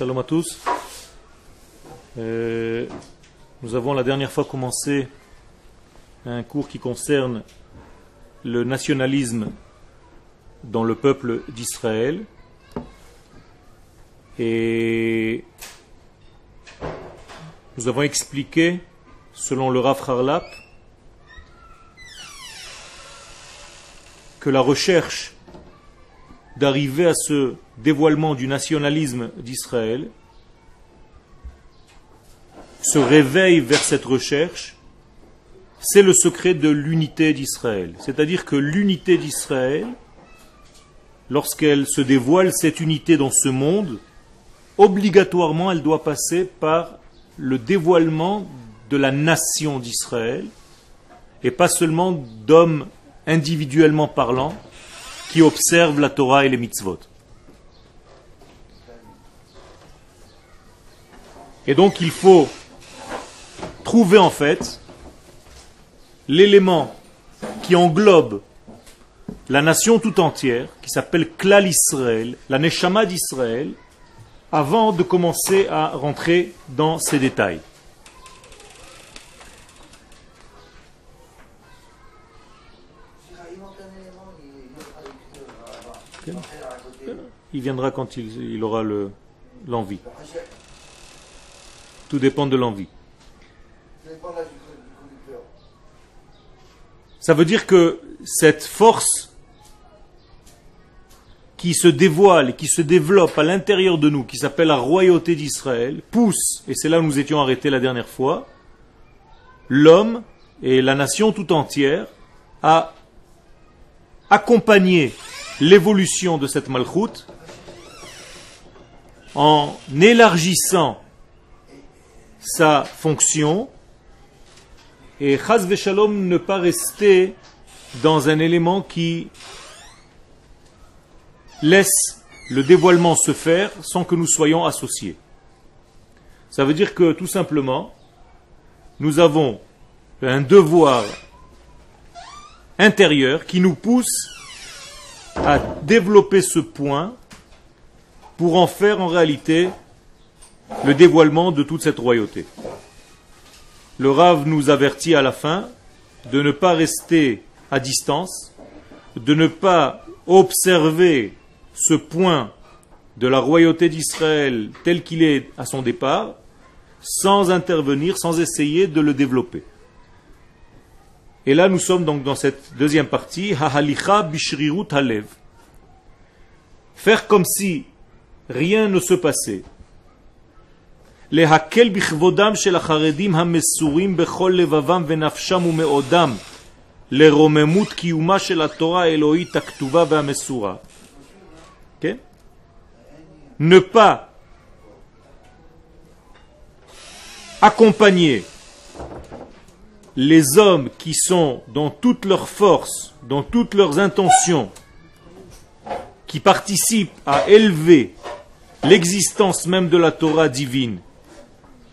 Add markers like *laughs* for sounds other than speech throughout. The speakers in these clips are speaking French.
Shalom à tous. Euh, nous avons la dernière fois commencé un cours qui concerne le nationalisme dans le peuple d'Israël. Et nous avons expliqué, selon le Rav Harlap, que la recherche d'arriver à ce dévoilement du nationalisme d'Israël se réveille vers cette recherche, c'est le secret de l'unité d'Israël. C'est-à-dire que l'unité d'Israël, lorsqu'elle se dévoile, cette unité dans ce monde, obligatoirement elle doit passer par le dévoilement de la nation d'Israël, et pas seulement d'hommes individuellement parlant, qui observent la Torah et les mitzvot. Et donc il faut trouver en fait l'élément qui englobe la nation tout entière, qui s'appelle Klal Israël, la Neshama d'Israël, avant de commencer à rentrer dans ces détails. Il viendra quand il, aura le- l'envie. Tout dépend de l'envie. Ça veut dire que cette force qui se dévoile qui se développe à l'intérieur de nous, qui s'appelle la royauté d'Israël, pousse, et c'est là où nous étions arrêtés la dernière fois, l'homme et la nation tout entière à accompagner l'évolution de cette malchoute en élargissant sa fonction et Chaz Shalom ne pas rester dans un élément qui laisse le dévoilement se faire sans que nous soyons associés. Ça veut dire que tout simplement, nous avons un devoir intérieur qui nous pousse à développer ce point pour en faire en réalité le dévoilement de toute cette royauté. Le Rav nous avertit à la fin de ne pas rester à distance, de ne pas observer ce point de la royauté d'Israël tel qu'il est à son départ, sans intervenir, sans essayer de le développer. Et là, nous sommes donc dans cette deuxième partie, Hahalicha Bishrirut Halev. Faire comme si rien ne se passait. Les Hakel Bichvodam Shel Haredim Hamesurim Bechol Levavam Venafsham Umeodam. Les Romemut Kiuma Shel Torah Elohit Aktuva Vehamesura. Ne pas accompagner les hommes qui sont dans toute leur force, dans toutes leurs intentions, qui participent à élever l'existence même de la Torah divine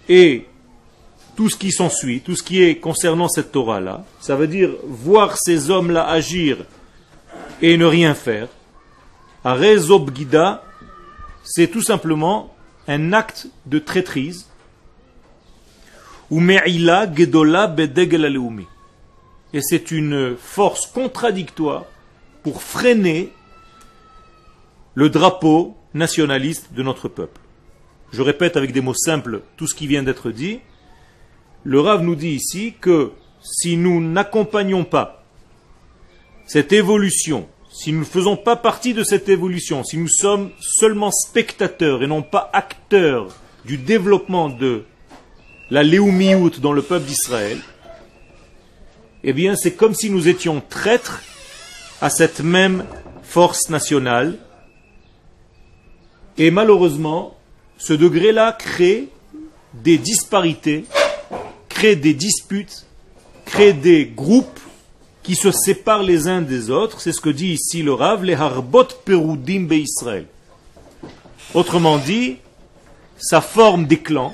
et tout ce qui s'ensuit, tout ce qui est concernant cette Torah-là, ça veut dire voir ces hommes-là agir et ne rien faire. Arezob Gida, c'est tout simplement un acte de traîtrise. Ou Me'ila Gedola. Et c'est une force contradictoire pour freiner le drapeau nationaliste de notre peuple. Je répète avec des mots simples tout ce qui vient d'être dit. Le Rav nous dit ici que si nous n'accompagnons pas cette évolution, si nous ne faisons pas partie de cette évolution, si nous sommes seulement spectateurs et non pas acteurs du développement de la Léoumiout dans le peuple d'Israël, eh bien c'est comme si nous étions traîtres à cette même force nationale. Et malheureusement, ce degré-là crée des disparités, crée des disputes, crée des groupes qui se séparent les uns des autres. C'est ce que dit ici le Rav, les harbot perudim be Israël. Autrement dit, ça forme des clans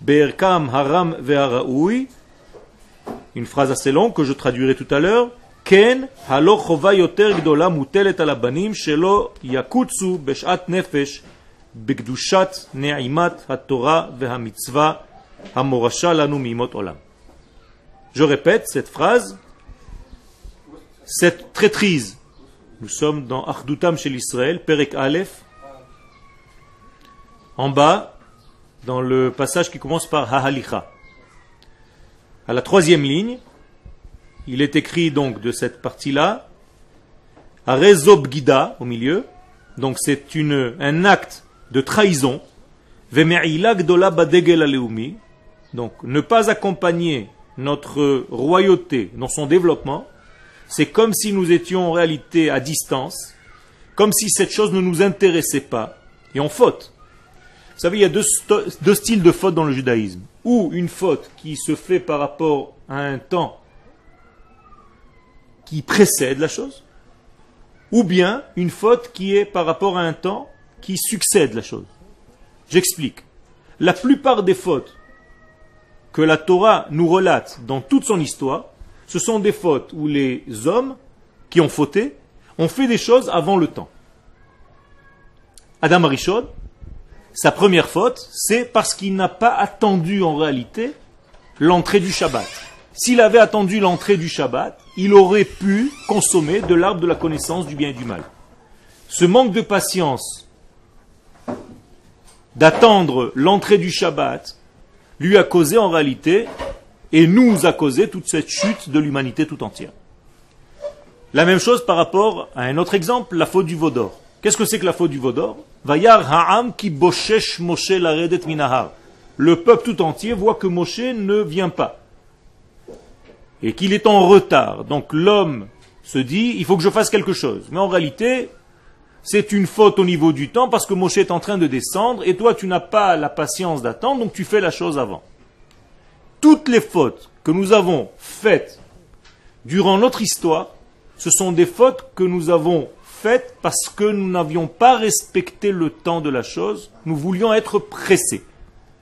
בערכם הרם והראוי, une phrase assez longue que je traduirai tout à l'heure, כן, הלא חובה יותר גדולה מוטלת על הבנים שלא יקוצו בשעת נפש בקדושת נעימת התורה והמצווה המורשה לנו מימות עולם. Je répète cette phrase, cette traîtrise Nous sommes dans Achdutam chez l'Israël, Perek Aleph. En bas, dans le passage qui commence par Hahalicha. À la troisième ligne, il est écrit donc de cette partie-là, Arezob Gida au milieu, donc c'est un acte de trahison, donc ne pas accompagner notre royauté dans son développement, c'est comme si nous étions en réalité à distance, comme si cette chose ne nous intéressait pas, et on faute. Vous savez, il y a deux, styles de faute dans le judaïsme. Ou une faute qui se fait par rapport à un temps qui précède la chose, ou bien une faute qui est par rapport à un temps qui succède la chose. J'explique. La plupart des fautes que la Torah nous relate dans toute son histoire ce sont des fautes où les hommes qui ont fauté ont fait des choses avant le temps. Adam Arishon, sa première faute, c'est parce qu'il n'a pas attendu en réalité l'entrée du Shabbat. S'il avait attendu l'entrée du Shabbat, il aurait pu consommer de l'arbre de la connaissance du bien et du mal. Ce manque de patience d'attendre l'entrée du Shabbat lui a causé en réalité et nous a causé toute cette chute de l'humanité tout entière. La même chose par rapport à un autre exemple, la faute du Vaudor. Qu'est-ce que c'est que la faute du Vaudor Vayar ha'am ki boshesh Moshe laredet minahar. Le peuple tout entier voit que Moshe ne vient pas. Et qu'il est en retard. Donc l'homme se dit, il faut que je fasse quelque chose. Mais en réalité, c'est une faute au niveau du temps parce que Moshe est en train de descendre et toi tu n'as pas la patience d'attendre, donc tu fais la chose avant toutes les fautes que nous avons faites durant notre histoire, ce sont des fautes que nous avons parce que nous n'avions pas respecté le temps de la chose, nous voulions être pressés.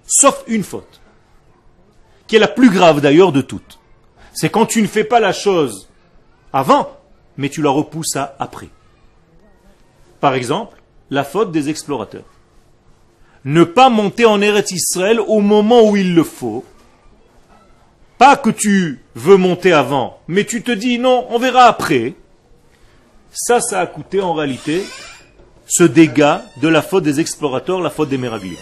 Sauf une faute, qui est la plus grave d'ailleurs de toutes. C'est quand tu ne fais pas la chose avant, mais tu la repousses à après. Par exemple, la faute des explorateurs. Ne pas monter en Eretz Israël au moment où il le faut, pas que tu veux monter avant, mais tu te dis non, on verra après. Ça, ça a coûté en réalité ce dégât de la faute des explorateurs, la faute des miragliers.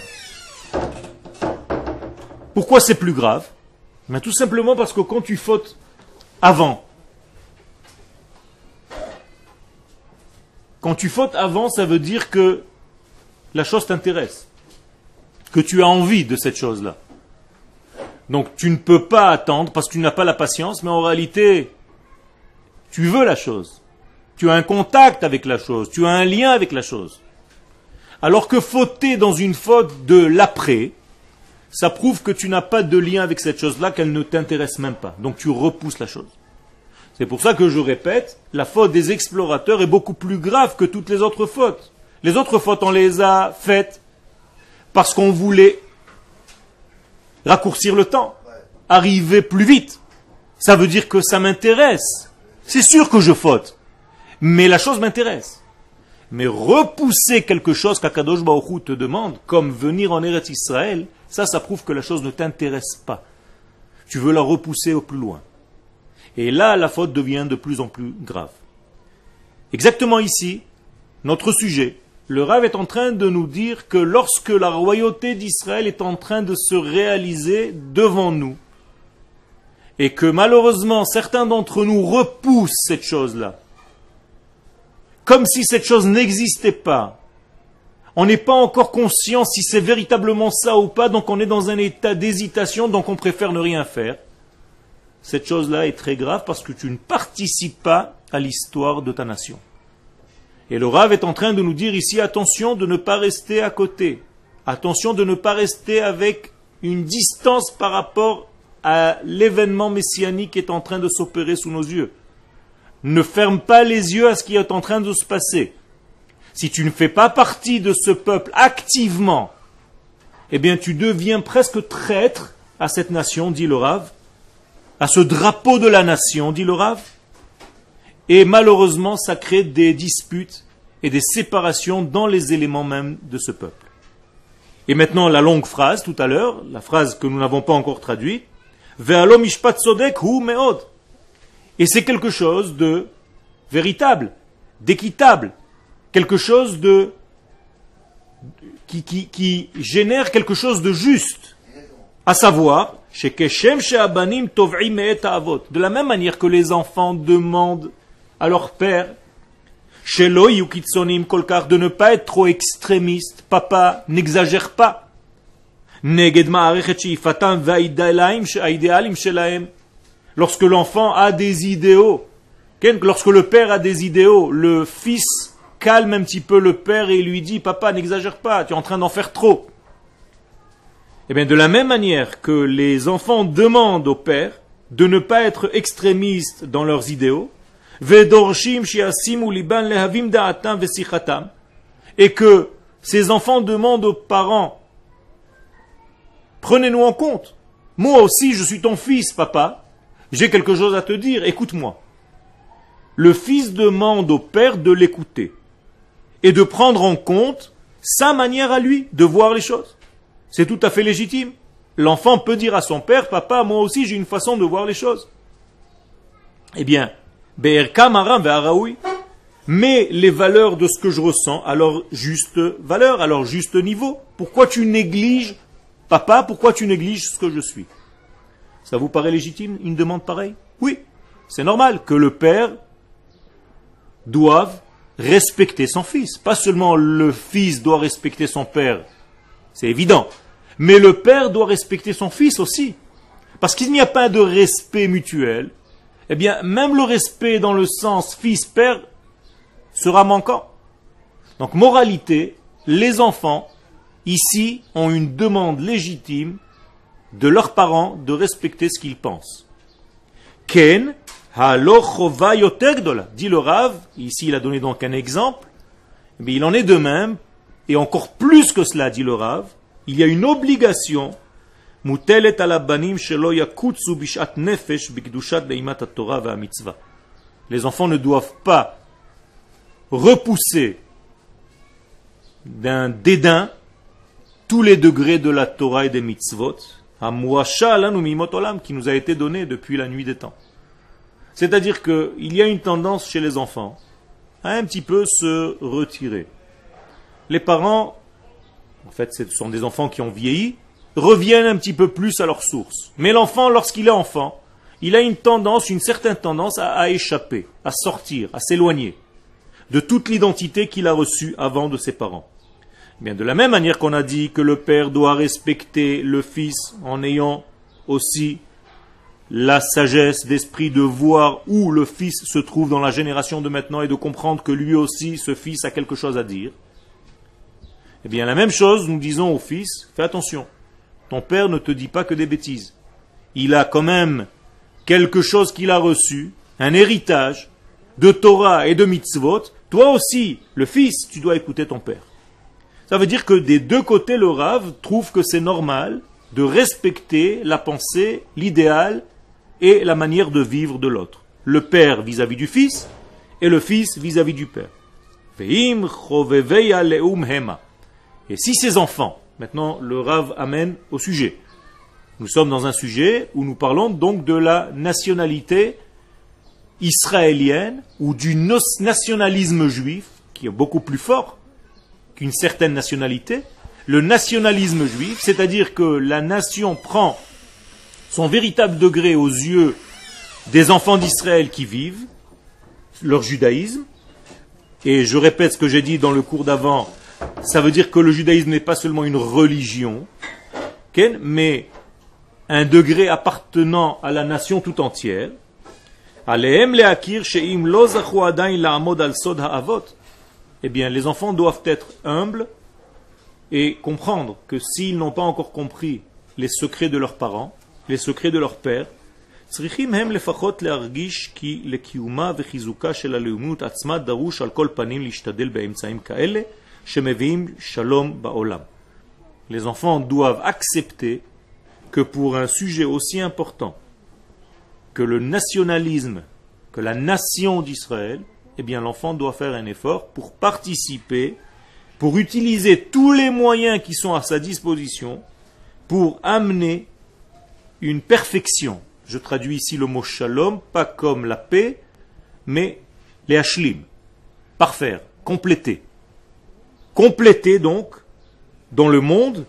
Pourquoi c'est plus grave? Mais Tout simplement parce que quand tu fautes avant, quand tu fautes avant, ça veut dire que la chose t'intéresse, que tu as envie de cette chose-là. Donc tu ne peux pas attendre parce que tu n'as pas la patience, mais en réalité, tu veux la chose. Tu as un contact avec la chose, tu as un lien avec la chose. Alors que fauter dans une faute de l'après, ça prouve que tu n'as pas de lien avec cette chose-là, qu'elle ne t'intéresse même pas. Donc tu repousses la chose. C'est pour ça que je répète, la faute des explorateurs est beaucoup plus grave que toutes les autres fautes. Les autres fautes, on les a faites parce qu'on voulait raccourcir le temps, arriver plus vite. Ça veut dire que ça m'intéresse. C'est sûr que je faute, mais la chose m'intéresse. Mais repousser quelque chose qu'Akadosh Baruch te demande, comme venir en Eretz Israël, ça, ça prouve que la chose ne t'intéresse pas. Tu veux la repousser au plus loin. Et là, la faute devient de plus en plus grave. Exactement ici, notre sujet, le Rav est en train de nous dire que lorsque la royauté d'Israël est en train de se réaliser devant nous, et que malheureusement certains d'entre nous repoussent cette chose-là, comme si cette chose n'existait pas, on n'est pas encore conscient si c'est véritablement ça ou pas, donc on est dans un état d'hésitation, donc on préfère ne rien faire. Cette chose-là est très grave parce que tu ne participes pas à l'histoire de ta nation. Et le Rav est en train de nous dire ici, attention de ne pas rester à côté. Attention de ne pas rester avec une distance par rapport à l'événement messianique qui est en train de s'opérer sous nos yeux. Ne ferme pas les yeux à ce qui est en train de se passer. Si tu ne fais pas partie de ce peuple activement, eh bien tu deviens presque traître à cette nation, dit le Rav, à ce drapeau de la nation, dit le Rav. Et malheureusement, ça crée des disputes et des séparations dans les éléments même de ce peuple. Et maintenant, la longue phrase tout à l'heure, la phrase que nous n'avons pas encore traduite, et c'est quelque chose de véritable, d'équitable, quelque chose de qui, génère quelque chose de juste, à savoir de la même manière que les enfants demandent à leur père de ne pas être trop extrémiste. Papa, n'exagère pas. Lorsque l'enfant a des idéaux, lorsque le père a des idéaux, le fils calme un petit peu le père et lui dit Papa, n'exagère pas, tu es en train d'en faire trop. Eh bien, de la même manière que les enfants demandent au père de ne pas être extrémistes dans leurs idéaux, et que ces enfants demandent aux parents Prenez-nous en compte. Moi aussi, je suis ton fils, papa. J'ai quelque chose à te dire, écoute-moi. Le fils demande au père de l'écouter et de prendre en compte sa manière à lui de voir les choses. C'est tout à fait légitime. L'enfant peut dire à son père, papa, moi aussi j'ai une façon de voir les choses. Eh bien, mais les valeurs de ce que je ressens à leur juste valeur, à leur juste niveau. Pourquoi tu négliges, papa, pourquoi tu négliges ce que je suis? Ça vous paraît légitime, une demande pareille? Oui, c'est normal que le père doive respecter son fils. Pas seulement le fils doit respecter son père, c'est évident, mais le père doit respecter son fils aussi. Parce qu'il n'y a pas de respect mutuel, eh bien, même le respect dans le sens fils-père sera manquant. Donc, moralité, les enfants, ici, ont une demande légitime de leurs parents de respecter ce qu'ils pensent. Ken, dit le Rav, ici il a donné donc un exemple, mais il en est de même, et encore plus que cela, dit le Rav, il y a une obligation les enfants ne doivent pas repousser d'un dédain tous les degrés de la Torah et des mitzvot, qui nous a été donné depuis la nuit des temps. C'est-à-dire qu'il y a une tendance chez les enfants à un petit peu se retirer. Les parents, en fait ce sont des enfants qui ont vieilli, reviennent un petit peu plus à leur source. Mais l'enfant, lorsqu'il est enfant, il a une tendance, une certaine tendance à, échapper, à sortir, à s'éloigner de toute l'identité qu'il a reçue avant de ses parents. De la même manière qu'on a dit que le père doit respecter le fils en ayant aussi la sagesse d'esprit de voir où le fils se trouve dans la génération de maintenant et de comprendre que lui aussi, ce fils, a quelque chose à dire. Eh bien, la même chose, nous disons au fils, fais attention. Ton père ne te dit pas que des bêtises. Il a quand même quelque chose qu'il a reçu, un héritage de Torah et de mitzvot. Toi aussi, le fils, tu dois écouter ton père. Ça veut dire que des deux côtés, le Rav trouve que c'est normal de respecter la pensée, l'idéal et la manière de vivre de l'autre. Le père vis-à-vis du fils et le fils vis-à-vis du père. Et si ces enfants Maintenant, le Rav amène au sujet. Nous sommes dans un sujet où nous parlons donc de la nationalité israélienne ou du nationalisme juif, qui est beaucoup plus fort qu'une certaine nationalité. Le nationalisme juif, c'est-à-dire que la nation prend son véritable degré aux yeux des enfants d'Israël qui vivent, leur judaïsme, et je répète ce que j'ai dit dans le cours d'avant, ça veut dire que le judaïsme n'est pas seulement une religion, mais un degré appartenant à la nation tout entière eh bien, les enfants doivent être humbles et comprendre que s'ils n'ont pas encore compris les secrets de leurs parents, les secrets de leur père, les enfants doivent accepter que pour un sujet aussi important que le nationalisme, que la nation d'Israël, eh bien l'enfant doit faire un effort pour participer, pour utiliser tous les moyens qui sont à sa disposition pour amener une perfection. Je traduis ici le mot shalom, pas comme la paix, mais les hashlim. Parfaire, compléter. Compléter donc dans le monde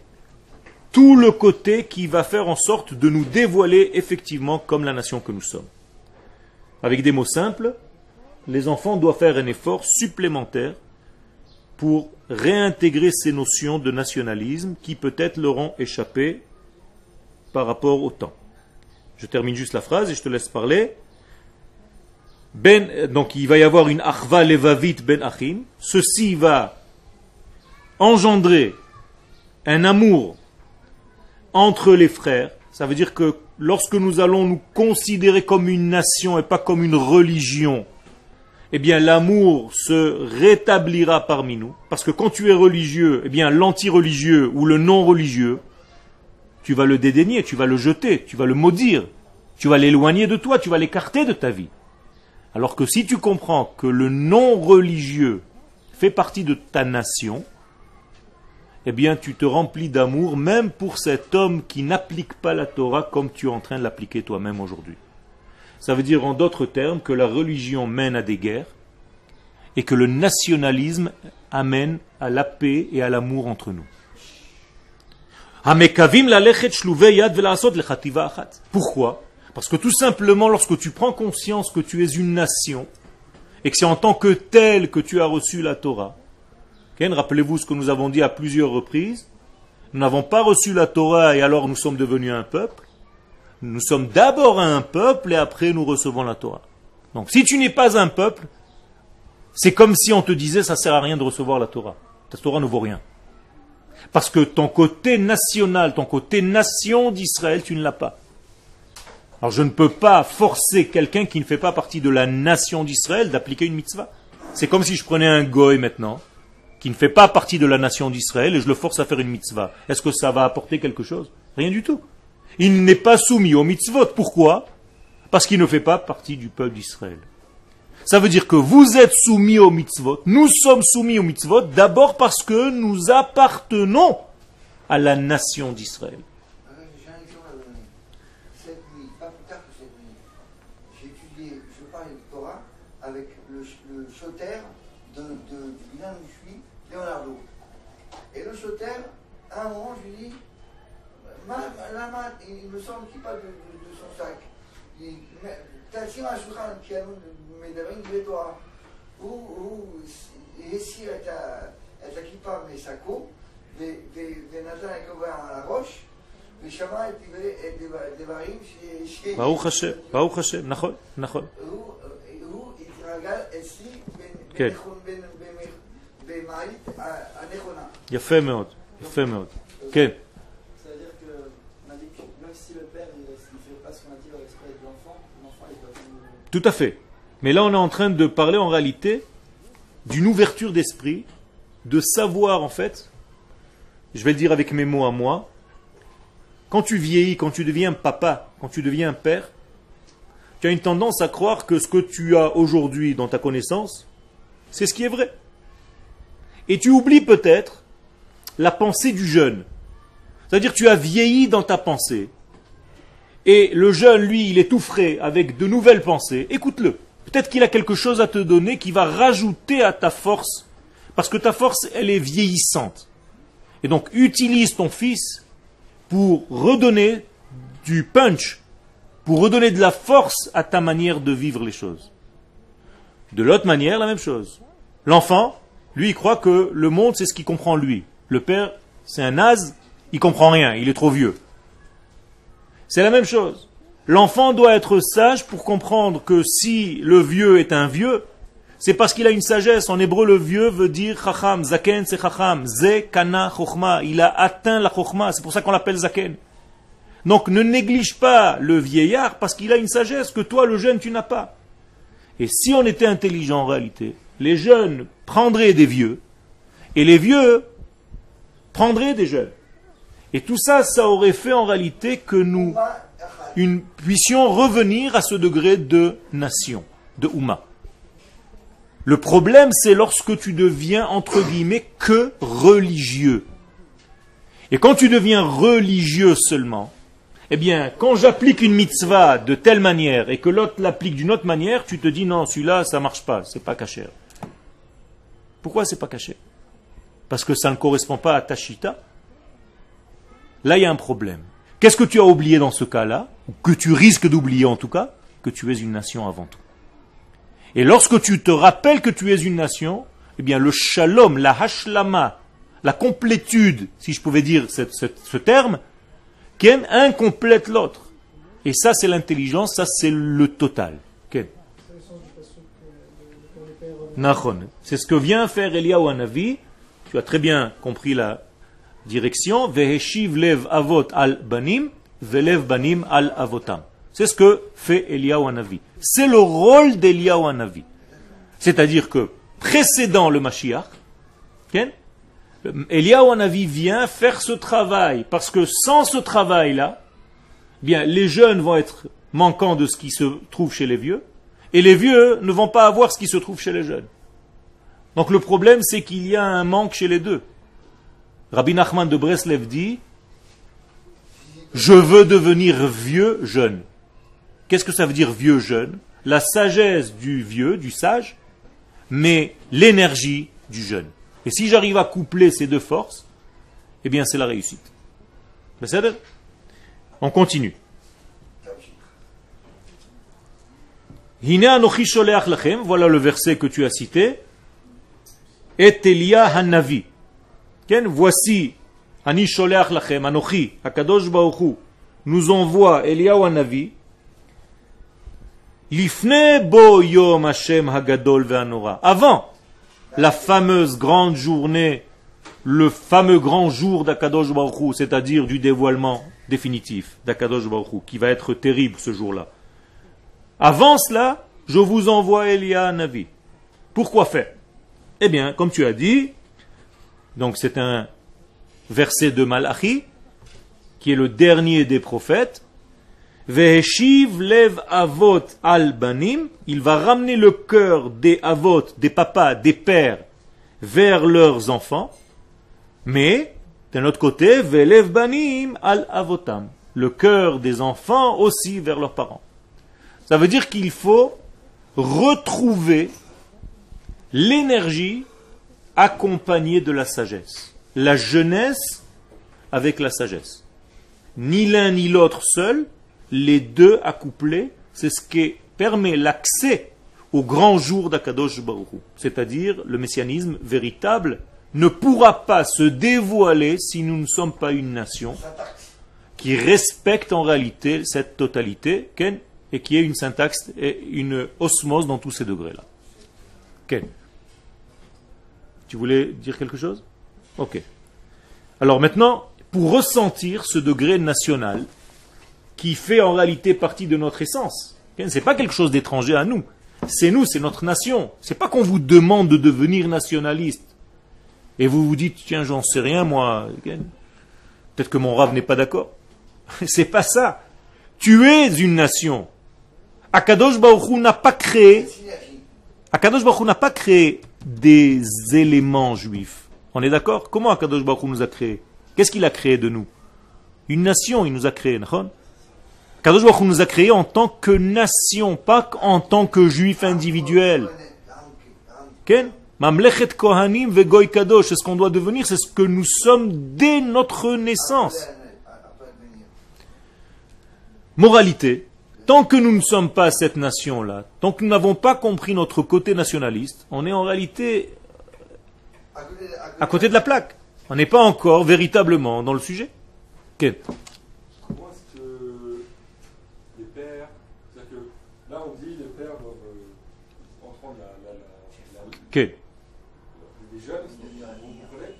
tout le côté qui va faire en sorte de nous dévoiler effectivement comme la nation que nous sommes. Avec des mots simples, les enfants doivent faire un effort supplémentaire pour réintégrer ces notions de nationalisme qui peut-être leur ont échappé par rapport au temps. Je termine juste la phrase et je te laisse parler. Ben, donc il va y avoir une achva levavit ben achim. Ceci va engendrer un amour entre les frères. Ça veut dire que lorsque nous allons nous considérer comme une nation et pas comme une religion, eh bien l'amour se rétablira parmi nous. Parce que quand tu es religieux, eh bien l'anti-religieux ou le non-religieux, tu vas le dédaigner, tu vas le jeter, tu vas le maudire, tu vas l'éloigner de toi, tu vas l'écarter de ta vie. Alors que si tu comprends que le non-religieux fait partie de ta nation, eh bien tu te remplis d'amour même pour cet homme qui n'applique pas la Torah comme tu es en train de l'appliquer toi-même aujourd'hui. Ça veut dire en d'autres termes que la religion mène à des guerres et que le nationalisme amène à la paix et à l'amour entre nous. Pourquoi? Parce que tout simplement, lorsque tu prends conscience que tu es une nation, et que c'est en tant que tel que tu as reçu la Torah, rappelez-vous ce que nous avons dit à plusieurs reprises, nous n'avons pas reçu la Torah et alors nous sommes devenus un peuple, nous sommes d'abord un peuple et après nous recevons la Torah. Donc si tu n'es pas un peuple, c'est comme si on te disait ça sert à rien de recevoir la Torah. Ta Torah ne vaut rien. Parce que ton côté national, ton côté nation d'Israël, tu ne l'as pas. Alors je ne peux pas forcer quelqu'un qui ne fait pas partie de la nation d'Israël d'appliquer une mitzvah. C'est comme si je prenais un goy maintenant, qui ne fait pas partie de la nation d'Israël, et je le force à faire une mitzvah. Est-ce que ça va apporter quelque chose? Rien du tout. Il n'est pas soumis aux mitzvot. Pourquoi? Parce qu'il ne fait pas partie du peuple d'Israël. Ça veut dire que vous êtes soumis aux mitzvot. Nous sommes soumis aux mitzvot d'abord parce que nous appartenons à la nation d'Israël. Cette nuit, pas plus tard que cette nuit, j'ai étudié, je parlais de Torah avec le, le choter de, de, du village où je suis, Leonardo. Et le choter, à un moment, je lui dis, למה אם שם כיפה בשום שק? תשים על השולחן, כאילו מדברים בדואר, הוא הסיר את הכיפה משקו ונתן הכובע על הראש ושמע את דברים ש... ברוך השם, ברוך השם, נכון, נכון. הוא התרגל אצלי כן. במעלית הנכונה. יפה מאוד, יפה מאוד. כן. Tout à fait. Mais là, on est en train de parler en réalité d'une ouverture d'esprit, de savoir en fait, je vais le dire avec mes mots à moi, quand tu vieillis, quand tu deviens papa, quand tu deviens père, tu as une tendance à croire que ce que tu as aujourd'hui dans ta connaissance, c'est ce qui est vrai. Et tu oublies peut-être la pensée du jeune. C'est-à-dire tu as vieilli dans ta pensée. Et le jeune, lui, il est tout frais avec de nouvelles pensées. Écoute-le. Peut-être qu'il a quelque chose à te donner qui va rajouter à ta force. Parce que ta force, elle est vieillissante. Et donc, utilise ton fils pour redonner du punch, pour redonner de la force à ta manière de vivre les choses. De l'autre manière, la même chose. L'enfant, lui, il croit que le monde, c'est ce qu'il comprend lui. Le père, c'est un naze, il comprend rien, il est trop vieux. C'est la même chose. L'enfant doit être sage pour comprendre que si le vieux est un vieux, C'est parce qu'il a une sagesse. En hébreu, le vieux veut dire chacham. Zaken, c'est chacham. Ze kana chokhma. Il a atteint la chokhma. C'est pour ça qu'on l'appelle zaken. Donc ne néglige pas le vieillard parce qu'il a une sagesse que toi, le jeune, tu n'as pas. Et si on était intelligent en réalité, les jeunes prendraient des vieux et les vieux prendraient des jeunes. Et tout ça, ça aurait fait en réalité que nous puissions revenir à ce degré de nation, de Ouma. Le problème, c'est lorsque tu deviens, entre guillemets, que religieux. Et quand tu deviens religieux seulement, eh bien, quand j'applique une mitzvah de telle manière et que l'autre l'applique d'une autre manière, tu te dis non, celui-là, ça marche pas, c'est pas caché. Pourquoi c'est pas caché? Parce que ça ne correspond pas à ta chita. Là, il y a un problème. Qu'est-ce que tu as oublié dans ce cas-là Ou que tu risques d'oublier en tout cas Que tu es une nation avant tout. Et lorsque tu te rappelles que tu es une nation, eh bien le shalom, la hashlama, la complétude, si je pouvais dire ce terme, Ken, un complète l'autre. Et ça, c'est l'intelligence, ça, c'est le total. C'est ce que vient faire Eliyahu Hanavi. Tu as très bien compris la direction. Veheshiv lev avot al banim, velev banim al avotam. C'est ce que fait Eliyahu. C'est le rôle d'Eliyahu. C'est-à-dire que, précédant le Mashiach, Eliyahu vient faire ce travail, parce que sans ce travail-là, bien, les jeunes vont être manquants de ce qui se trouve chez les vieux, et les vieux ne vont pas avoir ce qui se trouve chez les jeunes. Donc le problème, c'est qu'il y a un manque chez les deux. Rabbi Nachman de Breslev dit Je veux devenir vieux jeune. Qu'est-ce que ça veut dire vieux jeune? La sagesse du vieux, du sage, mais l'énergie du jeune. Et si j'arrive à coupler ces deux forces, eh bien c'est la réussite. On continue. Voilà le verset que tu as cité. Et Elia Hanavi. Voici, Ani Lachem, Akadosh nous envoie Eliyahu Hanavi. Lifne bo yom Hashem hagadol ve'anora. Avant la fameuse grande journée, le fameux grand jour d'Akadosh Baruch c'est-à-dire du dévoilement définitif d'Akadosh Baruch qui va être terrible ce jour-là. Avant cela, je vous envoie Elia Navi. Pourquoi faire? Eh bien, comme tu as dit, donc c'est un verset de Malachi, qui est le dernier des prophètes, Veheshiv lev avot al banim, il va ramener le cœur des avot, des papas, des pères, vers leurs enfants, mais d'un autre côté, velev banim al avotam, le cœur des enfants aussi vers leurs parents. Ça veut dire qu'il faut retrouver l'énergie accompagnée de la sagesse. La jeunesse avec la sagesse. Ni l'un ni l'autre seul, les deux accouplés, c'est ce qui permet l'accès au grand jour d'Akadosh Baruch c'est-à-dire le messianisme véritable ne pourra pas se dévoiler si nous ne sommes pas une nation qui respecte en réalité cette totalité, et qui ait une syntaxe et une osmose dans tous ces degrés-là. Ken. Tu voulais dire quelque chose? Ok. Alors maintenant, pour ressentir ce degré national, qui fait en réalité partie de notre essence. Ce n'est pas quelque chose d'étranger à nous. C'est nous, c'est notre nation. C'est pas qu'on vous demande de devenir nationaliste. Et vous vous dites, tiens, j'en sais rien, moi. Peut-être que mon rave n'est pas d'accord. *laughs* c'est pas ça. Tu es une nation. Akadosh Baruch n'a pas créé. Akadosh Baruch n'a pas créé des éléments juifs. On est d'accord? Comment Akadosh Baruch nous a créé Qu'est-ce qu'il a créé de nous? Une nation, il nous a créé. Kadosh Baruch nous a créés en tant que nation, pas en tant que juif individuel. Mamlechet Kohanim vegoy Kadosh, c'est ce qu'on doit devenir, c'est ce que nous sommes dès notre naissance. Moralité, tant que nous ne sommes pas cette nation-là, tant que nous n'avons pas compris notre côté nationaliste, on est en réalité à côté de la plaque. On n'est pas encore véritablement dans le sujet vous comprenez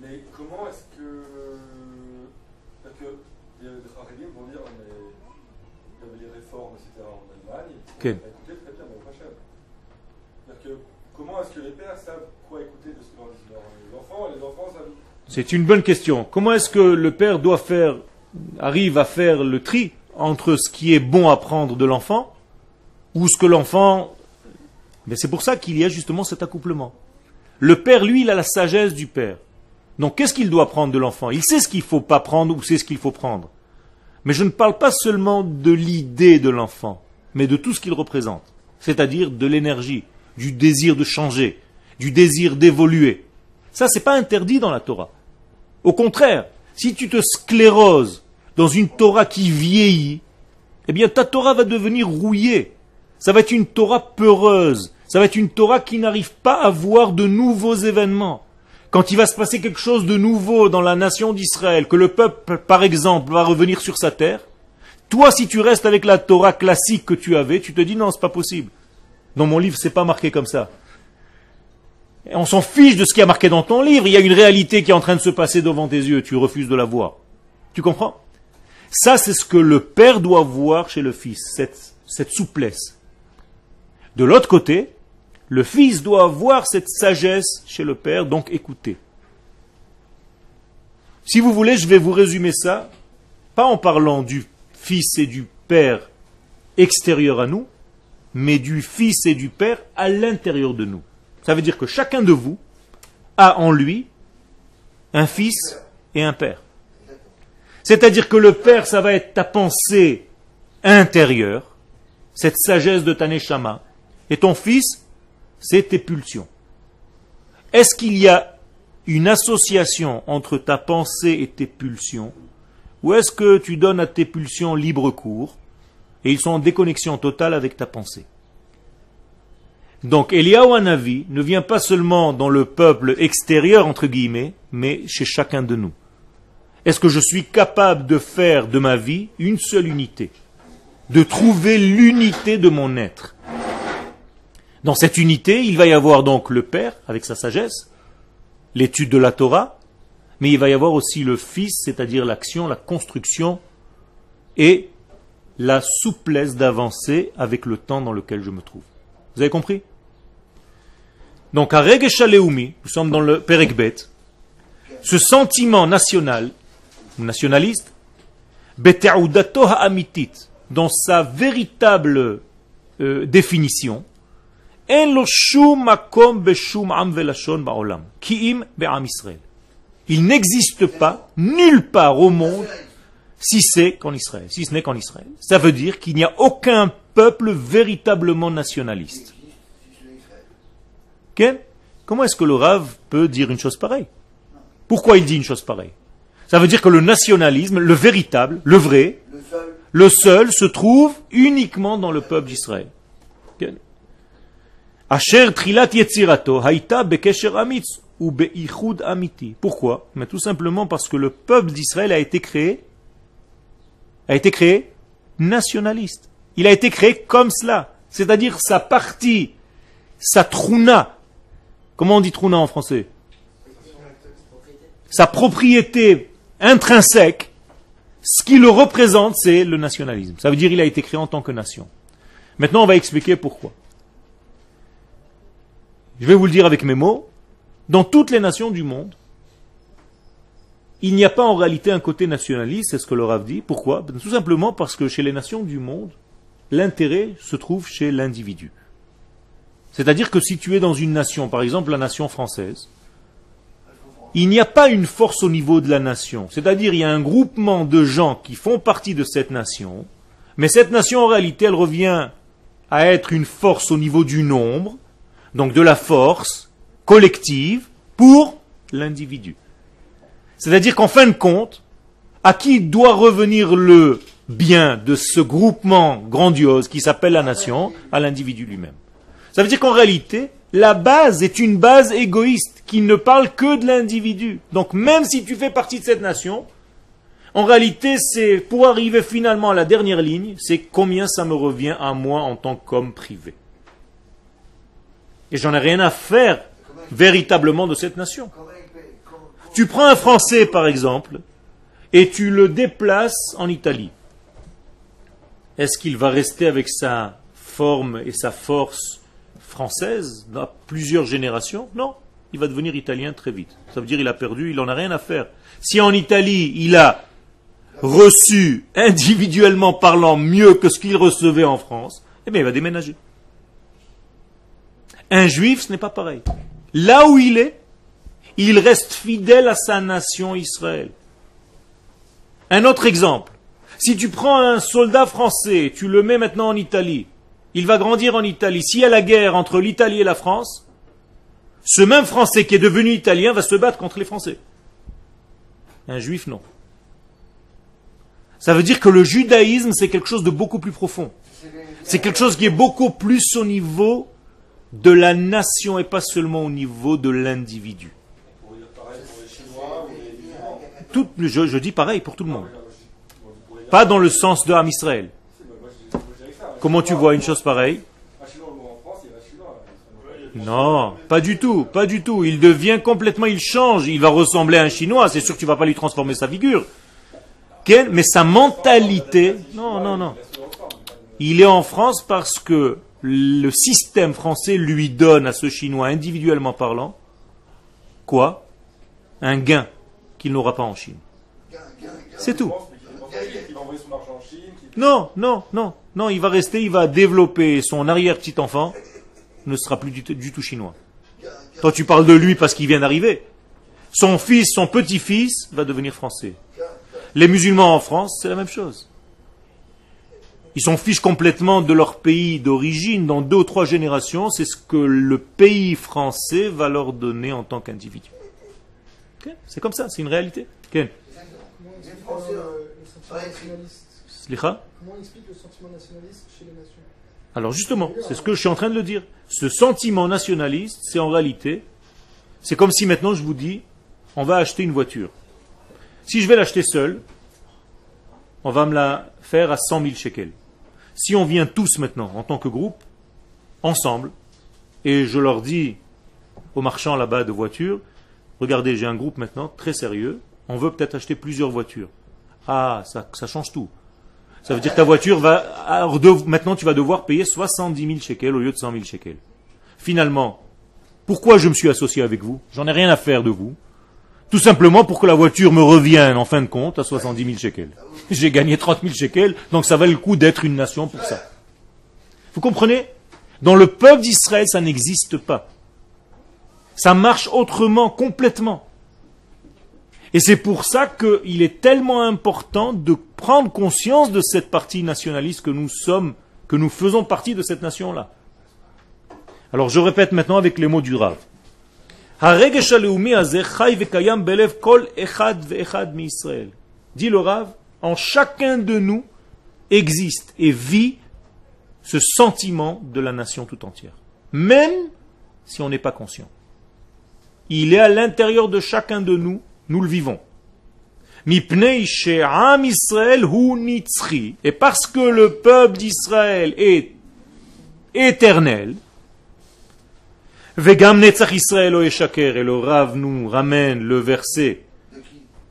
Mais comment est-ce que. Parce que les Haribim vont dire, mais il y avait les réformes, etc. en Allemagne. Ok. Bah, écoutez, très bien, mais pas cher. C'est-à-dire que comment est-ce que les pères savent quoi écouter de ce que leur disent leurs enfants Les enfants savent. C'est une bonne question. Comment est-ce que le père doit faire, arrive à faire le tri entre ce qui est bon à prendre de l'enfant ou ce que l'enfant. Mais c'est pour ça qu'il y a justement cet accouplement. Le père, lui, il a la sagesse du père. Donc qu'est-ce qu'il doit prendre de l'enfant? Il sait ce qu'il ne faut pas prendre ou sait ce qu'il faut prendre. Mais je ne parle pas seulement de l'idée de l'enfant, mais de tout ce qu'il représente. C'est-à-dire de l'énergie, du désir de changer, du désir d'évoluer. Ça, c'est pas interdit dans la Torah. Au contraire, si tu te scléroses dans une Torah qui vieillit, eh bien ta Torah va devenir rouillée. Ça va être une Torah peureuse. Ça va être une Torah qui n'arrive pas à voir de nouveaux événements. Quand il va se passer quelque chose de nouveau dans la nation d'Israël, que le peuple, par exemple, va revenir sur sa terre, toi, si tu restes avec la Torah classique que tu avais, tu te dis non, c'est pas possible. Dans mon livre, c'est pas marqué comme ça. On s'en fiche de ce qui a marqué dans ton livre. Il y a une réalité qui est en train de se passer devant tes yeux. Tu refuses de la voir. Tu comprends? Ça, c'est ce que le père doit voir chez le fils, cette, cette souplesse. De l'autre côté, le fils doit avoir cette sagesse chez le père, donc écoutez. Si vous voulez, je vais vous résumer ça, pas en parlant du fils et du père extérieur à nous, mais du fils et du père à l'intérieur de nous. Ça veut dire que chacun de vous a en lui un fils et un père. C'est-à-dire que le père, ça va être ta pensée intérieure, cette sagesse de ta neshama, et ton fils, c'est tes pulsions. Est-ce qu'il y a une association entre ta pensée et tes pulsions, ou est-ce que tu donnes à tes pulsions libre cours, et ils sont en déconnexion totale avec ta pensée? Donc Eliyahu ne vient pas seulement dans le peuple extérieur, entre guillemets, mais chez chacun de nous. Est-ce que je suis capable de faire de ma vie une seule unité? De trouver l'unité de mon être? Dans cette unité, il va y avoir donc le Père, avec sa sagesse, l'étude de la Torah, mais il va y avoir aussi le Fils, c'est-à-dire l'action, la construction et la souplesse d'avancer avec le temps dans lequel je me trouve. Vous avez compris? Donc, à Regeshaleumi, nous sommes dans le Perekbet, ce sentiment national, nationaliste, dans sa véritable euh, définition, En lo makom am velashon ba'olam, Israël. Il n'existe pas, nulle part au monde, si c'est qu'en Israël, si ce n'est qu'en Israël. Ça veut dire qu'il n'y a aucun peuple véritablement nationaliste. Comment est-ce que le Rav peut dire une chose pareille? Pourquoi il dit une chose pareille? Ça veut dire que le nationalisme, le véritable, le vrai, Le seul, se trouve uniquement dans le peuple d'Israël. Ou beichud amiti. Pourquoi? Mais tout simplement parce que le peuple d'Israël a été créé a été créé nationaliste. Il a été créé comme cela. C'est-à-dire sa partie, sa truna. Comment on dit truna en français? Sa propriété intrinsèque, ce qui le représente, c'est le nationalisme. Ça veut dire qu'il a été créé en tant que nation. Maintenant, on va expliquer pourquoi. Je vais vous le dire avec mes mots. Dans toutes les nations du monde, il n'y a pas en réalité un côté nationaliste, c'est ce que le Rav dit. Pourquoi? Ben, Tout simplement parce que chez les nations du monde, l'intérêt se trouve chez l'individu. C'est-à-dire que si tu es dans une nation, par exemple la nation française, il n'y a pas une force au niveau de la nation. C'est-à-dire il y a un groupement de gens qui font partie de cette nation, mais cette nation en réalité elle revient à être une force au niveau du nombre, donc de la force collective pour l'individu. C'est-à-dire qu'en fin de compte, à qui doit revenir le bien de ce groupement grandiose qui s'appelle la nation À l'individu lui-même. Ça veut dire qu'en réalité, la base est une base égoïste qui ne parle que de l'individu. Donc même si tu fais partie de cette nation, en réalité, c'est pour arriver finalement à la dernière ligne, c'est combien ça me revient à moi en tant qu'homme privé. Et j'en ai rien à faire véritablement de cette nation. Tu prends un Français, par exemple, et tu le déplaces en Italie. Est-ce qu'il va rester avec sa forme et sa force française dans plusieurs générations? Non, il va devenir italien très vite. Ça veut dire qu'il a perdu, il n'en a rien à faire. Si en Italie, il a reçu, individuellement parlant, mieux que ce qu'il recevait en France, eh bien, il va déménager. Un juif, ce n'est pas pareil. Là où il est, il reste fidèle à sa nation Israël. Un autre exemple. Si tu prends un soldat français, tu le mets maintenant en Italie, il va grandir en Italie. S'il y a la guerre entre l'Italie et la France, ce même Français qui est devenu Italien va se battre contre les Français. Un juif, non. Ça veut dire que le judaïsme, c'est quelque chose de beaucoup plus profond. c'est quelque chose qui est beaucoup plus au niveau de la nation et pas seulement au niveau de l'individu. Je, dis pareil pour tout le monde. Pas dans le sens de Ham Israël. Comment tu vois une chose pareille? Non, pas du tout, pas du tout. Il devient complètement, il change, il va ressembler à un Chinois. C'est sûr que tu vas pas lui transformer sa figure. Mais sa mentalité, non, non, non. Il est en France parce que le système français lui donne à ce Chinois, individuellement parlant, quoi? Un gain qu'il n'aura pas en Chine. C'est tout. Non, non, non, non, il va rester, il va développer son arrière-petit-enfant, ne sera plus du tout chinois. Toi, tu parles de lui parce qu'il vient d'arriver. Son fils, son petit-fils va devenir français. Les musulmans en France, c'est la même chose. Ils s'en fichent complètement de leur pays d'origine. Dans deux ou trois générations, c'est ce que le pays français va leur donner en tant qu'individu. C'est comme ça, c'est une réalité. Comment on explique le sentiment nationaliste chez les nations? Alors justement, c'est ce que je suis en train de le dire. Ce sentiment nationaliste, c'est en réalité, c'est comme si maintenant je vous dis, on va acheter une voiture. Si je vais l'acheter seul, on va me la faire à 100 000 shekels. Si on vient tous maintenant, en tant que groupe, ensemble, et je leur dis aux marchands là-bas de voitures, regardez, j'ai un groupe maintenant très sérieux, on veut peut-être acheter plusieurs voitures. Ah, ça, ça change tout. Ça veut dire que ta voiture va. maintenant, tu vas devoir payer 70 000 shekels au lieu de 100 000 shekels. Finalement, pourquoi je me suis associé avec vous? J'en ai rien à faire de vous. Tout simplement pour que la voiture me revienne en fin de compte à 70 000 shekels. *laughs* J'ai gagné 30 000 shekels, donc ça valait le coup d'être une nation pour ça. Vous comprenez? Dans le peuple d'Israël, ça n'existe pas. Ça marche autrement, complètement. Et c'est pour ça qu'il est tellement important de prendre conscience de cette partie nationaliste que nous sommes, que nous faisons partie de cette nation-là. Alors je répète maintenant avec les mots du Rav. הרגש הלאומי הזה חי וקיים בלב כל אחד ואחד מישראל. Dit le Rav, en chacun de nous existe et vit ce sentiment de la nation tout entière. Même si on n'est pas conscient. Il est à l'intérieur de chacun de nous, nous le vivons. Mipnei she'am Israël hu nitzchi. Et parce que le peuple d'Israël est éternel, Vegam netzach Israël o eshaker. Et le Rav nous ramène le verset,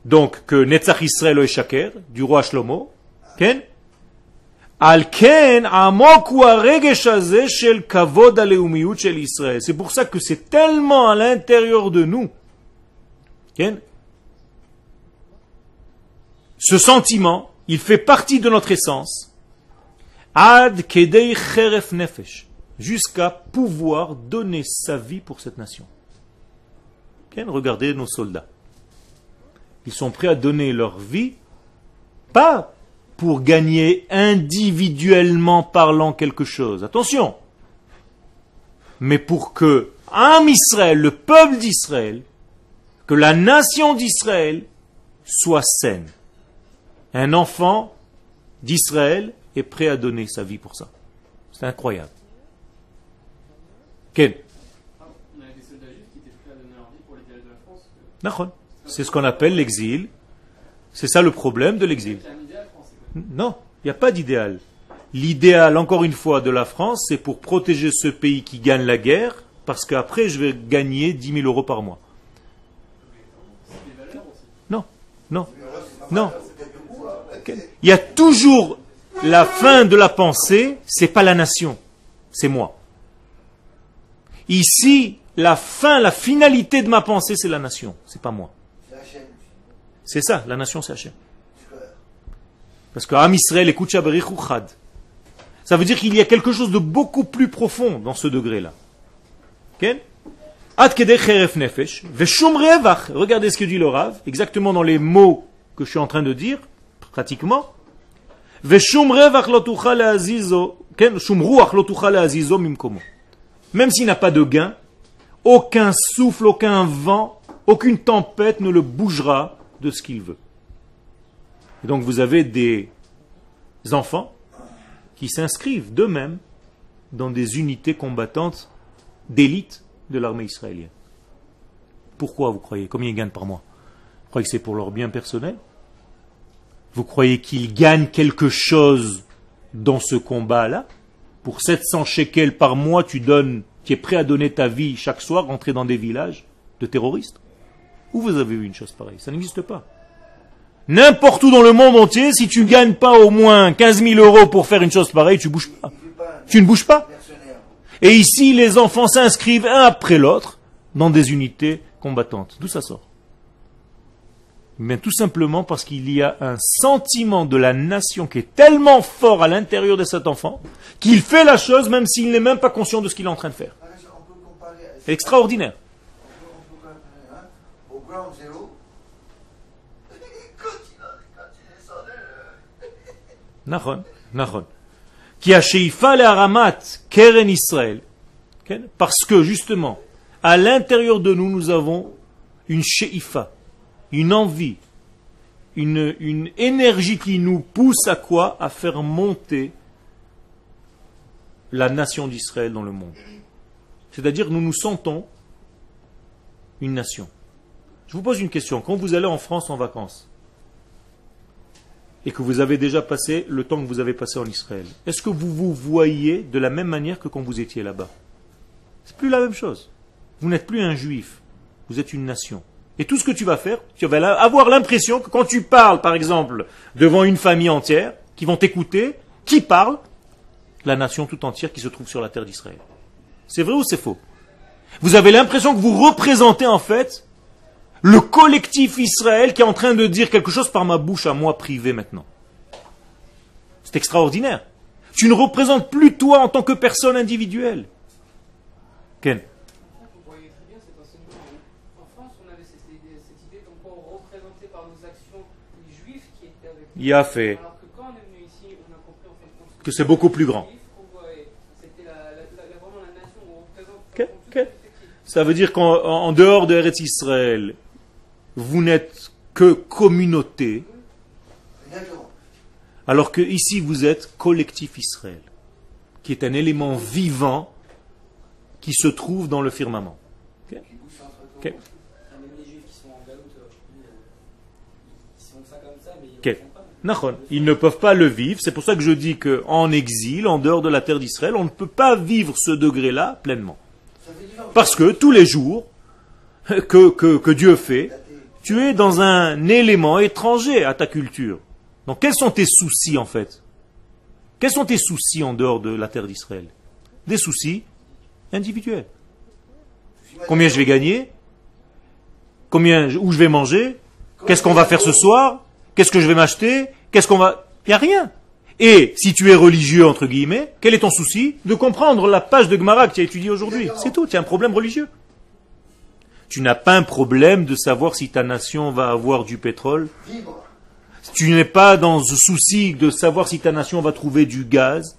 donc, que netzach Israël o eshaker, du roi Shlomo. Ken? C'est pour ça que c'est tellement à l'intérieur de nous. Ce sentiment, il fait partie de notre essence. Ad kedei cheref nefesh. Jusqu'à pouvoir donner sa vie pour cette nation. Ken, Regardez nos soldats. Ils sont prêts à donner leur vie, pas pour gagner individuellement parlant quelque chose. Attention. Mais pour que Am Israël, le peuple d'Israël, que la nation d'Israël soit saine. Un enfant d'Israël est prêt à donner sa vie pour ça. C'est incroyable. Ken On avait des soldats juifs qui étaient prêts à donner leur vie pour l'idéal de la France. Nachon. C'est ce qu'on appelle l'exil. C'est ça le problème de l'exil. Non, il n'y a pas d'idéal. L'idéal, encore une fois, de la France, c'est pour protéger ce pays qui gagne la guerre, parce qu'après je vais gagner 10 000 euros par mois. Non, non, non. Il y a toujours la fin de la pensée, c'est pas la nation, c'est moi. Ici, la fin, la finalité de ma pensée, c'est la nation, c'est pas moi. C'est ça, la nation, c'est Hachem. Parce que Am Israël écoute Shabarich ou Chad. Ça veut dire qu'il y a quelque chose de beaucoup plus profond dans ce degré-là. Ok Ad kedei cheref nefesh, veshum revach. Regardez ce que dit le Rav, exactement dans les mots que je suis en train de dire, pratiquement. Veshum revach lo tuchal le'azizo, ken, shum ruach lo tuchal le'azizo mimkomo. Même s'il n'a pas de gain, aucun souffle, aucun vent, aucune tempête ne le bougera de ce qu'il veut. Et donc vous avez des enfants qui s'inscrivent d'eux-mêmes dans des unités combattantes d'élite de l'armée israélienne. Pourquoi vous croyez? Combien ils gagnent par mois? Vous croyez que c'est pour leur bien personnel? Vous croyez qu'ils gagnent quelque chose dans ce combat-là? Pour 700 shekels par mois, tu donnes, tu es prêt à donner ta vie chaque soir, rentrer dans des villages de terroristes? Où vous avez vu une chose pareille? Ça n'existe pas. N'importe où dans le monde entier, si tu gagnes pas au moins 15 000 euros pour faire une chose pareille, tu bouges pas. Tu ne bouges pas. Et ici, les enfants s'inscrivent un après l'autre dans des unités combattantes. D'où ça sort? Mais tout simplement parce qu'il y a un sentiment de la nation qui est tellement fort à l'intérieur de cet enfant qu'il fait la chose même s'il n'est même pas conscient de ce qu'il est en train de faire. C'est extraordinaire. hein. Qui a sheifa le haramat keren Israël. Parce que justement, à l'intérieur de nous, nous avons une sheifa, une envie, une, énergie qui nous pousse à quoi? À faire monter la nation d'Israël dans le monde. C'est-à-dire, nous nous sentons une nation. Je vous pose une question. Quand vous allez en France en vacances, et que vous avez déjà passé le temps que vous avez passé en Israël, est-ce que vous vous voyez de la même manière que quand vous étiez là-bas? C'est plus la même chose. Vous n'êtes plus un juif, vous êtes une nation. Et tout ce que tu vas faire, tu vas avoir l'impression que quand tu parles, par exemple, devant une famille entière, qui vont t'écouter, qui parle La nation tout entière qui se trouve sur la terre d'Israël. C'est vrai ou c'est faux? Vous avez l'impression que vous représentez en fait le collectif Israël qui est en train de dire quelque chose par ma bouche à moi privée maintenant. C'est extraordinaire. Tu ne représentes plus toi en tant que personne individuelle. Ken Vous voyez très bien cet enseignement. En France, on avait cette idée, cette idée comme quoi on représentait par nos actions les juifs qui étaient avec nous. Il a fait Alors que quand on est venu ici, on a compris en fait compte que c'est beaucoup plus grand. juifs qu'on voyait. C'était la, la, la- la- vraiment où on représente Ok, on tout ok. effectif. Ça veut dire qu'en en dehors de Eretz Israël, vous n'êtes que communauté, alors que ici vous êtes collectif Israël, qui est un élément vivant qui se trouve dans le firmament. Ils ne peuvent pas le vivre. C'est pour ça que je dis qu'en exil, en dehors de la terre d'Israël, on ne peut pas vivre ce degré-là pleinement. Parce que tous les jours *laughs* que, que, que Dieu fait, tu es dans un élément étranger à ta culture. Donc quels sont tes soucis en fait? Quels sont tes soucis en dehors de la terre d'Israël? Des soucis individuels. Combien je vais gagner? Combien où je vais manger? Qu'est-ce qu'on va faire ce soir? Qu'est-ce que je vais m'acheter? Qu'est-ce qu'on va? Il n'y a rien. Et si tu es religieux entre guillemets, quel est ton souci? De comprendre la page de Gemara que tu as étudiée aujourd'hui. C'est tout. Tu as un problème religieux. Tu n'as pas un problème de savoir si ta nation va avoir du pétrole? Tu n'es pas dans ce souci de savoir si ta nation va trouver du gaz,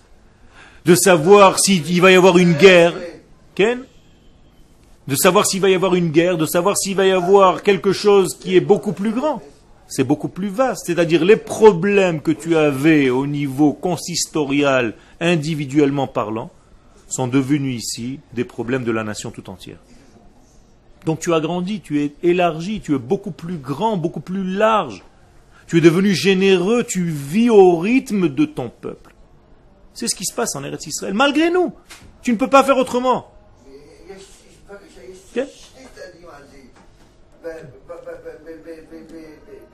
de savoir s'il va y avoir une guerre? Ken? De savoir s'il va y avoir une guerre, de savoir s'il va y avoir quelque chose qui est beaucoup plus grand? C'est beaucoup plus vaste. C'est-à-dire les problèmes que tu avais au niveau consistorial, individuellement parlant, sont devenus ici des problèmes de la nation tout entière. Donc tu as grandi, tu es élargi, tu es beaucoup plus grand, beaucoup plus large. Tu es devenu généreux, tu vis au rythme de ton peuple. C'est ce qui se passe en Eretz Israël, malgré nous. Tu ne peux pas faire autrement.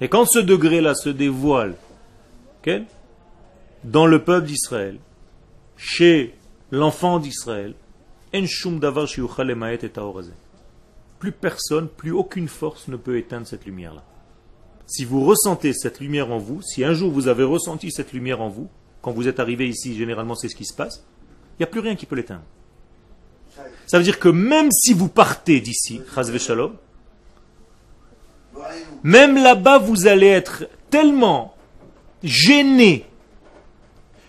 Et quand ce degré-là se dévoile dans le peuple d'Israël, chez l'enfant d'Israël, plus personne, plus aucune force ne peut éteindre cette lumière-là. Si vous ressentez cette lumière en vous, si un jour vous avez ressenti cette lumière en vous, quand vous êtes arrivé ici, généralement c'est ce qui se passe, il n'y a plus rien qui peut l'éteindre. Ça veut dire que même si vous partez d'ici, Chazve Shalom, même là-bas vous allez être tellement gêné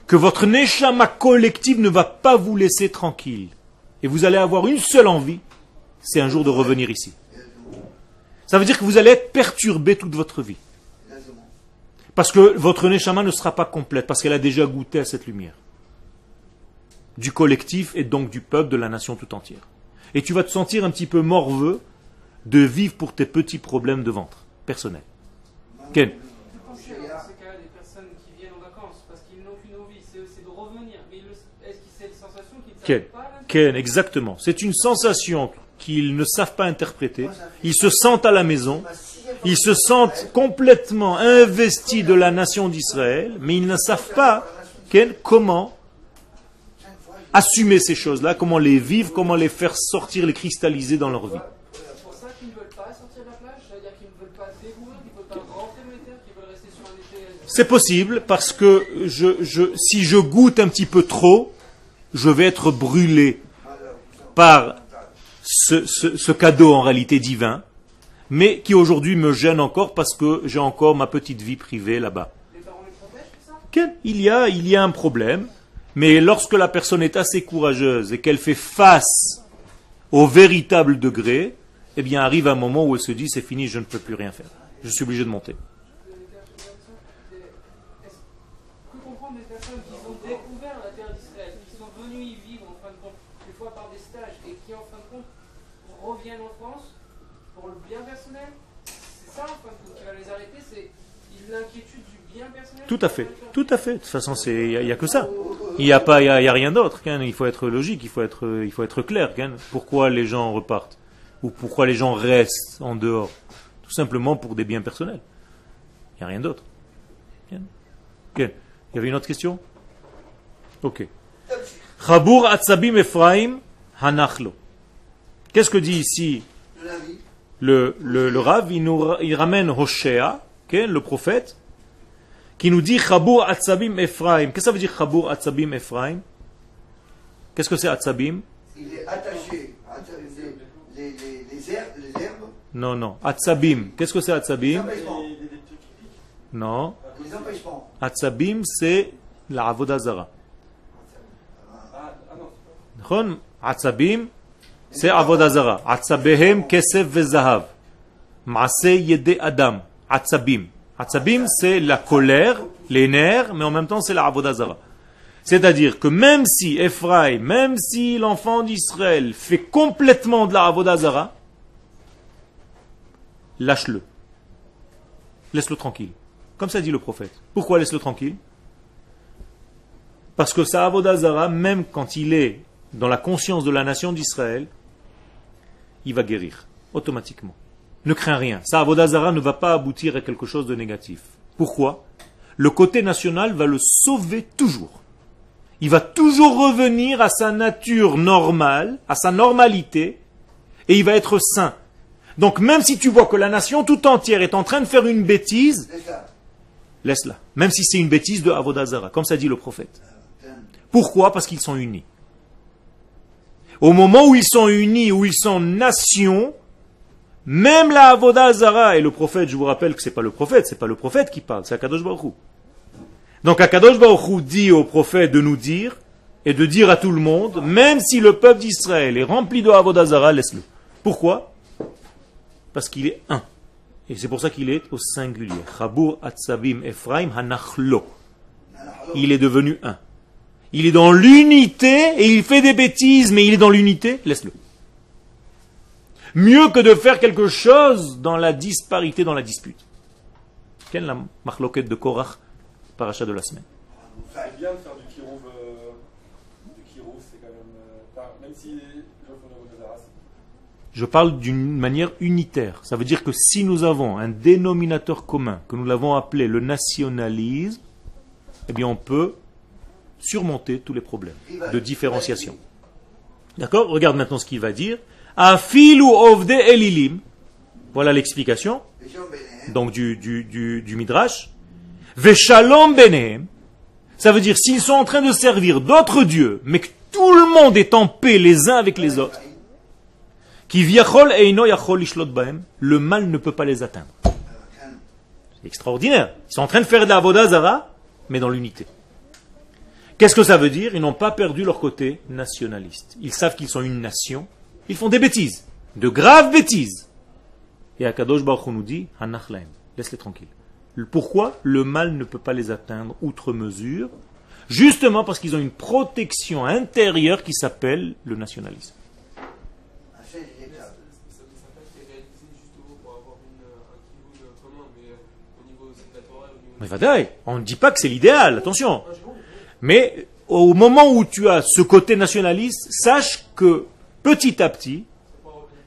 que votre neshama collective ne va pas vous laisser tranquille. Et vous allez avoir une seule envie, c'est un jour de revenir ici. Ça veut dire que vous allez être perturbé toute votre vie. Parce que votre neshama ne sera pas complète, parce qu'elle a déjà goûté à cette lumière. Du collectif et donc du peuple, de la nation tout entière. Et tu vas te sentir un petit peu morveux de vivre pour tes petits problèmes de ventre personnels. Ken Pensez dans ces cas-là des personnes qui viennent en vacances parce qu'ils n'ont qu'une envie, c'est c'est de revenir. Mais ils le- est-ce que c'est une sensation qu'ils ne Ken, Ken, exactement. C'est une sensation qu'ils ne savent pas interpréter. Ils se sentent à la maison. Ils se sentent complètement investis de la nation d'Israël, mais ils ne savent pas Ken, comment assumer ces choses-là, comment les vivre, comment les faire sortir, les cristalliser dans leur vie. C'est pour ça qu'ils ne veulent pas sortir de la plage, c'est-à-dire qu'ils ne veulent pas découvrir, qu'ils ne veulent pas rentrer dans les terres, qu'ils veulent rester sur un été. C'est possible parce que je, je, si je goûte un petit peu trop, je vais être brûlé par ce, ce- ce cadeau en réalité divin, mais qui aujourd'hui me gêne encore parce que j'ai encore ma petite vie privée là-bas. Il y, a, il y a un problème, mais lorsque la personne est assez courageuse et qu'elle fait face au véritable degré, eh bien arrive un moment où elle se dit c'est fini, je ne peux plus rien faire. Je suis obligé de monter. Est-ce que comprendre des personnes qui ont découvert la terre d'Israël, qui sont venues y vivre en fin de compte, des fois par des stages, et qui en fin de compte reviennent en France pour le bien personnel C'est ça en fin de compte qui va les arrêter, c'est l'inquiétude du bien personnel Tout à fait, tout à fait. De toute façon, il n'y a, que ça. Il n'y a, pas- il y a, il y a rien d'autre. Il faut être logique, il faut être, il faut être clair. Pourquoi les gens repartent? Ou pourquoi les gens restent en dehors? Tout simplement pour des biens personnels. Il n'y a rien d'autre. Il y avait une autre question? Ok. Chabour Atzabim Ephraim Hanachlo. Qu'est-ce que dit ici Le le, le, Rav, il, nous, il ramène Hoshea, le prophète, Atzabim. Qu'est-ce que c'est les Atzabim empêchements. Des, des, des trucs critiques. Non. Les empêchements. Atzabim, c'est la Avodazara. Ah, ah non, c'est נכון? עצבים זה עבודה זרה. עצביהם כסף וזהב. מעשה ידי אדם. עצבים. Atzabim, c'est la colère, les nerfs, mais en même temps, c'est la avodazara. C'est-à-dire que même si Ephraim, même si l'enfant d'Israël fait complètement de la avodazara, lâche-le. Laisse-le tranquille. Comme ça dit le prophète. Pourquoi laisse-le tranquille? Parce que sa avodazara, même quand il est dans la conscience de la nation d'Israël, il va guérir automatiquement. Ne crains rien. Sa avoda zara ne va pas aboutir à quelque chose de négatif. Pourquoi? Le côté national va le sauver toujours. Il va toujours revenir à sa nature normale, à sa normalité, et il va être saint. Donc même si tu vois que la nation tout entière est en train de faire une bêtise, laisse-la. Même si c'est une bêtise de Avodazara, comme ça dit le prophète. Pourquoi? Parce qu'ils sont unis. Au moment où ils sont unis, où ils sont nation, même la Avodazara et le prophète, je vous rappelle que c'est pas le prophète, c'est pas le prophète qui parle, c'est Akadosh Baruch. Donc Akadosh Baruch dit au prophète de nous dire et de dire à tout le monde, même si le peuple d'Israël est rempli de Avodazara, laisse-le. Pourquoi? Parce qu'il est un. Et c'est pour ça qu'il est au singulier. Chabur Atzavim Ephraim Hanachlo. Il est devenu un. Il est dans l'unité et il fait des bêtises, mais il est dans l'unité, laisse-le. Mieux que de faire quelque chose dans la disparité, dans la dispute. Quelle est la marloquette de Korach, paracha de la semaine C'est bien de faire du Kirov. euh, du c'est quand même. euh, même si. Je parle d'une manière unitaire. Ça veut dire que si nous avons un dénominateur commun, que nous l'avons appelé le nationalisme, eh bien on peut surmonter tous les problèmes de différenciation. D'accord? Regarde maintenant ce qu'il va dire. Afilu ovde elilim. Voilà l'explication donc du, du, du, Midrash. Veshalom. Ça veut dire s'ils sont en train de servir d'autres dieux, mais que tout le monde est en paix les uns avec les autres, qui viachol eino yachol bahem, le mal ne peut pas les atteindre. C'est extraordinaire. Ils sont en train de faire de la Vodazara, mais dans l'unité. Qu'est-ce que ça veut dire? Ils n'ont pas perdu leur côté nationaliste. Ils savent qu'ils sont une nation. Ils font des bêtises, de graves bêtises. Et Akadosh Baruch nous dit, laisse-les tranquilles. Le- Pourquoi le mal ne peut pas les atteindre outre mesure? Justement parce qu'ils ont une protection intérieure qui s'appelle le nationalisme. Mais on ne dit pas que c'est l'idéal, attention. Mais au moment où tu as ce côté nationaliste, sache que petit à petit,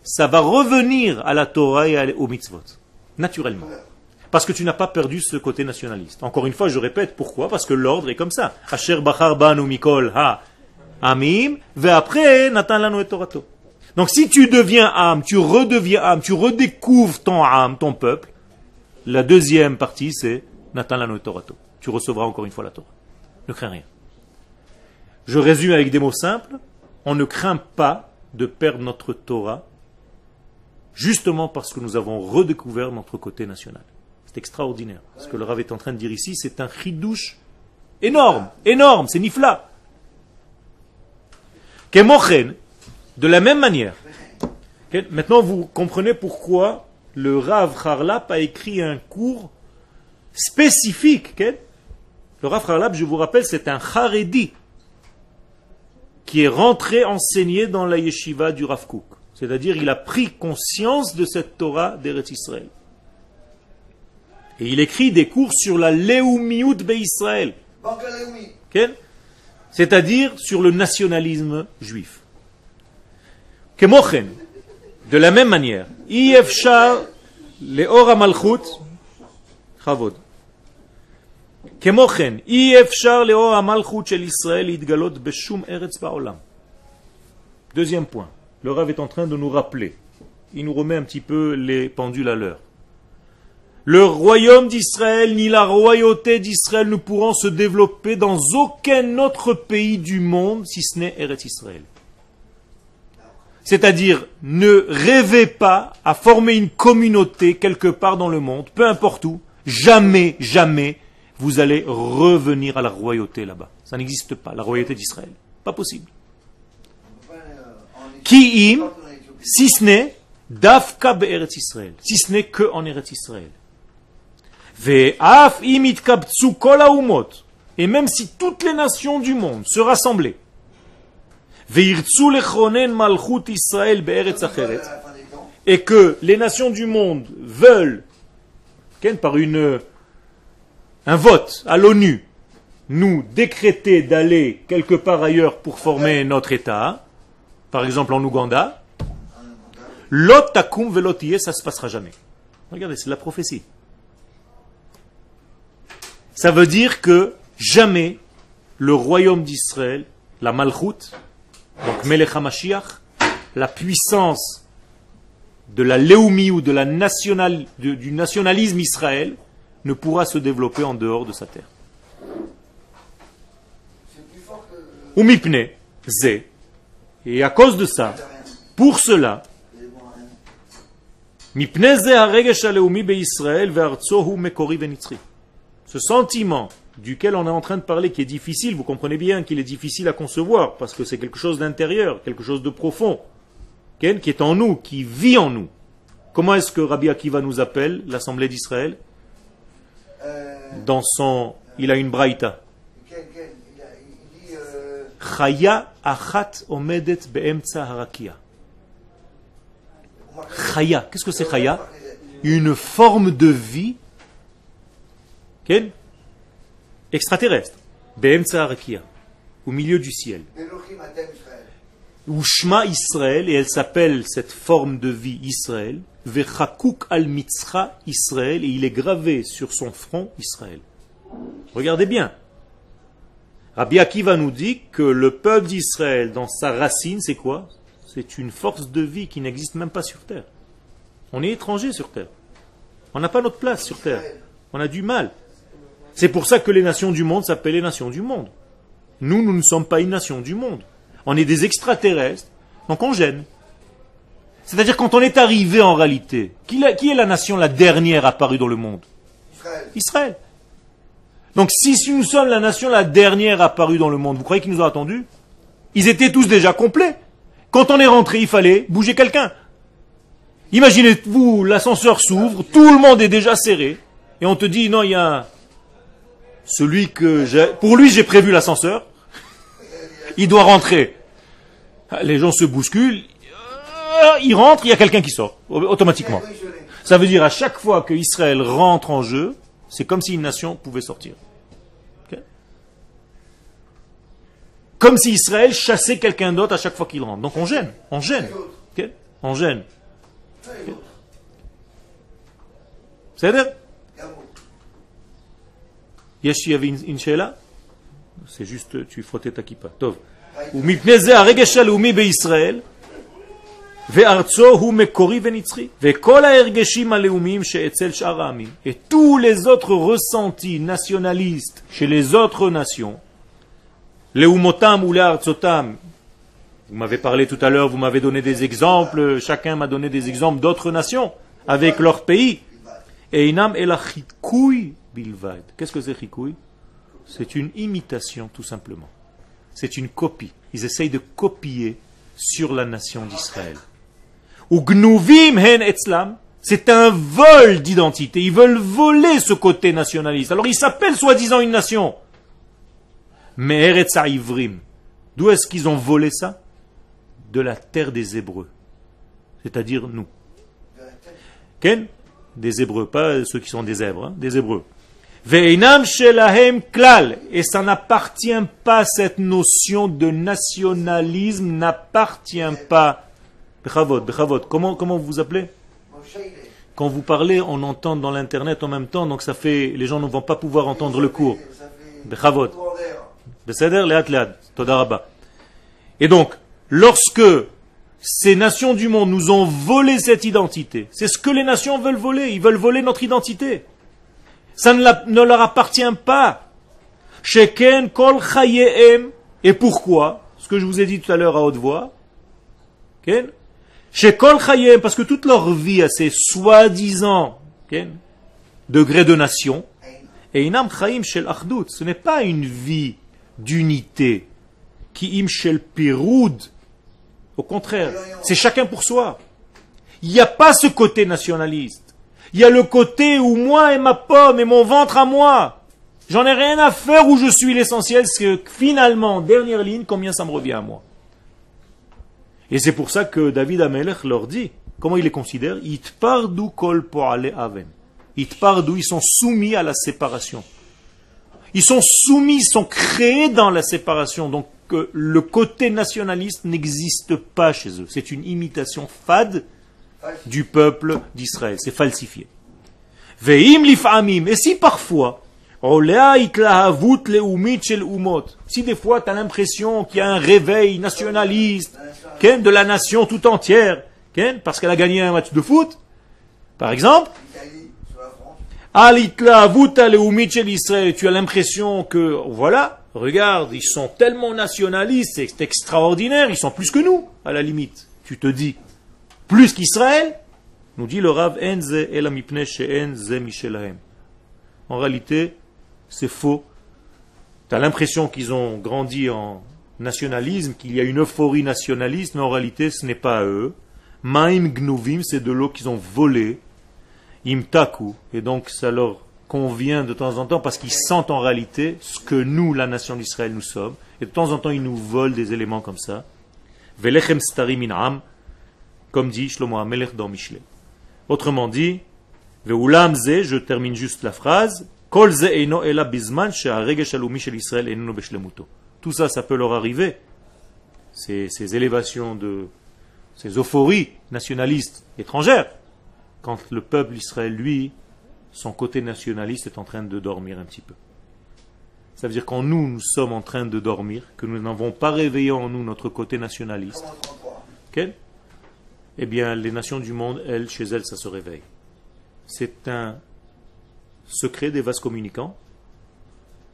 ça va revenir à la Torah et aux mitzvot, naturellement. Parce que tu n'as pas perdu ce côté nationaliste. Encore une fois, je répète, pourquoi? Parce que l'ordre est comme ça. Asher bachar banu mikol ha amim, après natan lanu et torato. Donc si tu deviens âme, tu redeviens âme, tu redécouvres ton âme, ton peuple, la deuxième partie c'est natan lanu et torato. Tu recevras encore une fois la Torah. Ne crains rien. Je résume avec des mots simples. On ne craint pas de perdre notre Torah, justement parce que nous avons redécouvert notre côté national. C'est extraordinaire. Ce que le Rav est en train de dire ici, c'est un chidouche énorme, énorme, c'est nifla. Kemochen, de la même manière. Maintenant, vous comprenez pourquoi le Rav Harlap a écrit un cours spécifique. Le Rav Harlap, je vous rappelle, c'est un Haredi qui est rentré enseigner dans la yeshiva du Rav Kook. C'est-à-dire, il a pris conscience de cette Torah d'Eretz Israël. Et il écrit des cours sur la Leumiyut Israël, c'est-à-dire sur le nationalisme juif. Kemochen, de la même manière, Leor Chavod. כמוכן, אי אפשר לאור המלכות של ישראל להתגלות בשום ארץ בעולם. Deuxième point, le Rav est en train de nous rappeler, il nous remet un petit peu les pendules à l'heure. Le royaume d'Israël ni la royauté d'Israël ne pourront se développer dans aucun autre pays du monde si ce n'est Eretz Israël. C'est-à-dire, ne rêvez pas à former une communauté quelque part dans le monde, peu importe où, jamais, jamais, vous allez revenir à la royauté là-bas. Ça n'existe pas, la royauté d'Israël. Pas possible. Qui im, si ce n'est Dafka be'eretz Israël, si ce n'est que en Eretz Israël. Ve'af im et même si toutes les nations du monde se rassemblaient, malchut et que les nations du monde veulent, par une, un vote à l'ONU, nous décréter d'aller quelque part ailleurs pour former notre État, par exemple en Ouganda, lot takum velot yeh, ça se passera jamais. Regardez, c'est la prophétie. Ça veut dire que jamais le royaume d'Israël, la Malchut, donc Melech HaMashiach, la puissance de la Léoumi ou de- du nationalisme Israël ne pourra se développer en dehors de sa terre. Ou. Et à cause de ça, pour cela, mekori. Ce sentiment duquel on est en train de parler, qui est difficile, vous comprenez bien qu'il est difficile à concevoir, parce que c'est quelque chose d'intérieur, quelque chose de profond, qui est en nous, qui vit en nous. Comment est-ce que Rabbi Akiva nous appelle, l'Assemblée d'Israël? Dans son... Il a une braïta. Euh, Chaya achat omedet be'emtsa harakia. Chaya, qu'est-ce que c'est Chaya? Une forme de vie extraterrestre. Be'emtsa harakia. Au milieu du ciel. de- Elohim Atem Israël. Ou Shema Israël, et elle s'appelle cette forme de vie Israël, Vechakuk al Mitzra Israël, et il est gravé sur son front Israël. Regardez bien. Rabbi Akiva nous dit que le peuple d'Israël, dans sa racine, c'est quoi? C'est une force de vie qui n'existe même pas sur terre. On est étranger sur terre. On n'a pas notre place sur terre. On a du mal. C'est pour ça que les nations du monde s'appellent les nations du monde. Nous, nous ne sommes pas une nation du monde. On est des extraterrestres, donc on gêne. C'est-à-dire quand on est arrivé en réalité, qui, la- qui est la nation la dernière apparue dans le monde? Israël. Israël. Donc si, si nous sommes la nation la dernière apparue dans le monde, vous croyez qu'ils nous ont attendus? Ils étaient tous déjà complets. Quand on est rentré, il fallait bouger quelqu'un. Imaginez-vous, l'ascenseur s'ouvre, tout le monde est déjà serré, et on te dit, non, il y a un- celui que j'ai... Pour lui, j'ai prévu l'ascenseur il doit rentrer. Ah, les gens se bousculent, euh, il rentre, il y a quelqu'un qui sort, automatiquement. Ça veut dire à chaque fois que Israël rentre en jeu, c'est comme si une nation pouvait sortir. Comme si Israël chassait quelqu'un d'autre à chaque fois qu'il rentre. Donc on gêne, on gêne. On gêne. Cest à Yashi C'est juste, tu frottais ta kippa. Tov. ומפני זה הרגש הלאומי בישראל, וארצו הוא מקורי ונצחי. וכל ההרגשים הלאומיים שאצל שאר העמים, et tous les autres ressentis nationalistes chez les autres nations, לאומותם ולארצותם, vous m'avez parlé tout à l'heure, vous m'avez donné des exemples, chacun m'a donné des exemples d'autres nations, avec leur pays. Einam el achikui bilvad. Qu'est-ce que c'est chikui C'est une imitation, tout simplement. C'est une copie. Ils essayent de copier sur la nation d'Israël. Ou gnuvim hen etzlam. C'est un vol d'identité. Ils veulent voler ce côté nationaliste. Alors ils s'appellent soi-disant une nation. Mais Eretz Ivrim. D'où est-ce qu'ils ont volé ça? De la terre des Hébreux. C'est-à-dire nous. Ken? Des Hébreux, pas ceux qui sont des Hébreux, hein, des Hébreux. Ve'inam shelahem klal. Et ça n'appartient pas, cette notion de nationalisme n'appartient pas. Bechavot, bechavot. Comment, comment vous vous appelez? Quand vous parlez, on entend dans l'internet en même temps, donc ça fait, les gens ne vont pas pouvoir entendre le cours. D'air. Beseder, leat, leat. Toda rabba. Et donc, lorsque ces nations du monde nous ont volé cette identité, c'est ce que les nations veulent voler. Ils veulent voler notre identité. Ça ne, leur appartient pas. Sheken kol chayehem. Et pourquoi? Ce que je vous ai dit tout à l'heure à haute voix. Shekol chayehem, parce que toute leur vie à ces soi-disant degrés de nation, et inam chaim shel achdut, ce n'est pas une vie d'unité, qui im shel piroud. Au contraire, c'est chacun pour soi. Il n'y a pas ce côté nationaliste. Il y a le côté où moi et ma pomme et mon ventre à moi. J'en ai rien à faire où je suis l'essentiel, c'est que finalement, dernière ligne, combien ça me revient à moi. Et c'est pour ça que David Amelech leur dit, comment il les considère Itpardu kol po'ale aven. Itpardu, ils sont soumis à la séparation. Ils sont soumis, ils sont créés dans la séparation. Donc euh, le côté nationaliste n'existe pas chez eux. C'est une imitation fade du peuple d'Israël. C'est falsifié. Ve'im lif'amim. Et si parfois, si des fois tu as l'impression qu'il y a un réveil nationaliste de la nation tout entière, parce qu'elle a gagné un match de foot, par exemple, tu as l'impression que, voilà, regarde, ils sont tellement nationalistes, c'est extraordinaire, ils sont plus que nous, à la limite. Tu te dis, plus qu'Israël, nous dit le Rav Enze ela mipnei she'en ze mishelahem. En réalité, c'est faux. Tu as l'impression qu'ils ont grandi en nationalisme, qu'il y a une euphorie nationaliste, mais en réalité, ce n'est pas à eux. Maim gnuvim, c'est de l'eau qu'ils ont volé. Imtaku, et donc ça leur convient de temps en temps parce qu'ils sentent en réalité ce que nous, la nation d'Israël, nous sommes. Et de temps en temps, ils nous volent des éléments comme ça. Velechem starim in'am, comme dit Shlomo HaMelech dans Michelet. Autrement dit, Ve'ulam ze, je termine juste la phrase, Kol ze eino ela bizman shel Israël beshlemuto. Tout ça, ça peut leur arriver. Ces, ces élévations de, ces euphories nationalistes étrangères, quand le peuple Israël, lui, son côté nationaliste est en train de dormir un petit peu. Ça veut dire quand nous, nous sommes en train de dormir, que nous n'avons pas réveillé en nous notre côté nationaliste, Comme en 33. ok eh bien, les nations du monde, elles, chez elles, ça se réveille. C'est un secret des vases communicants.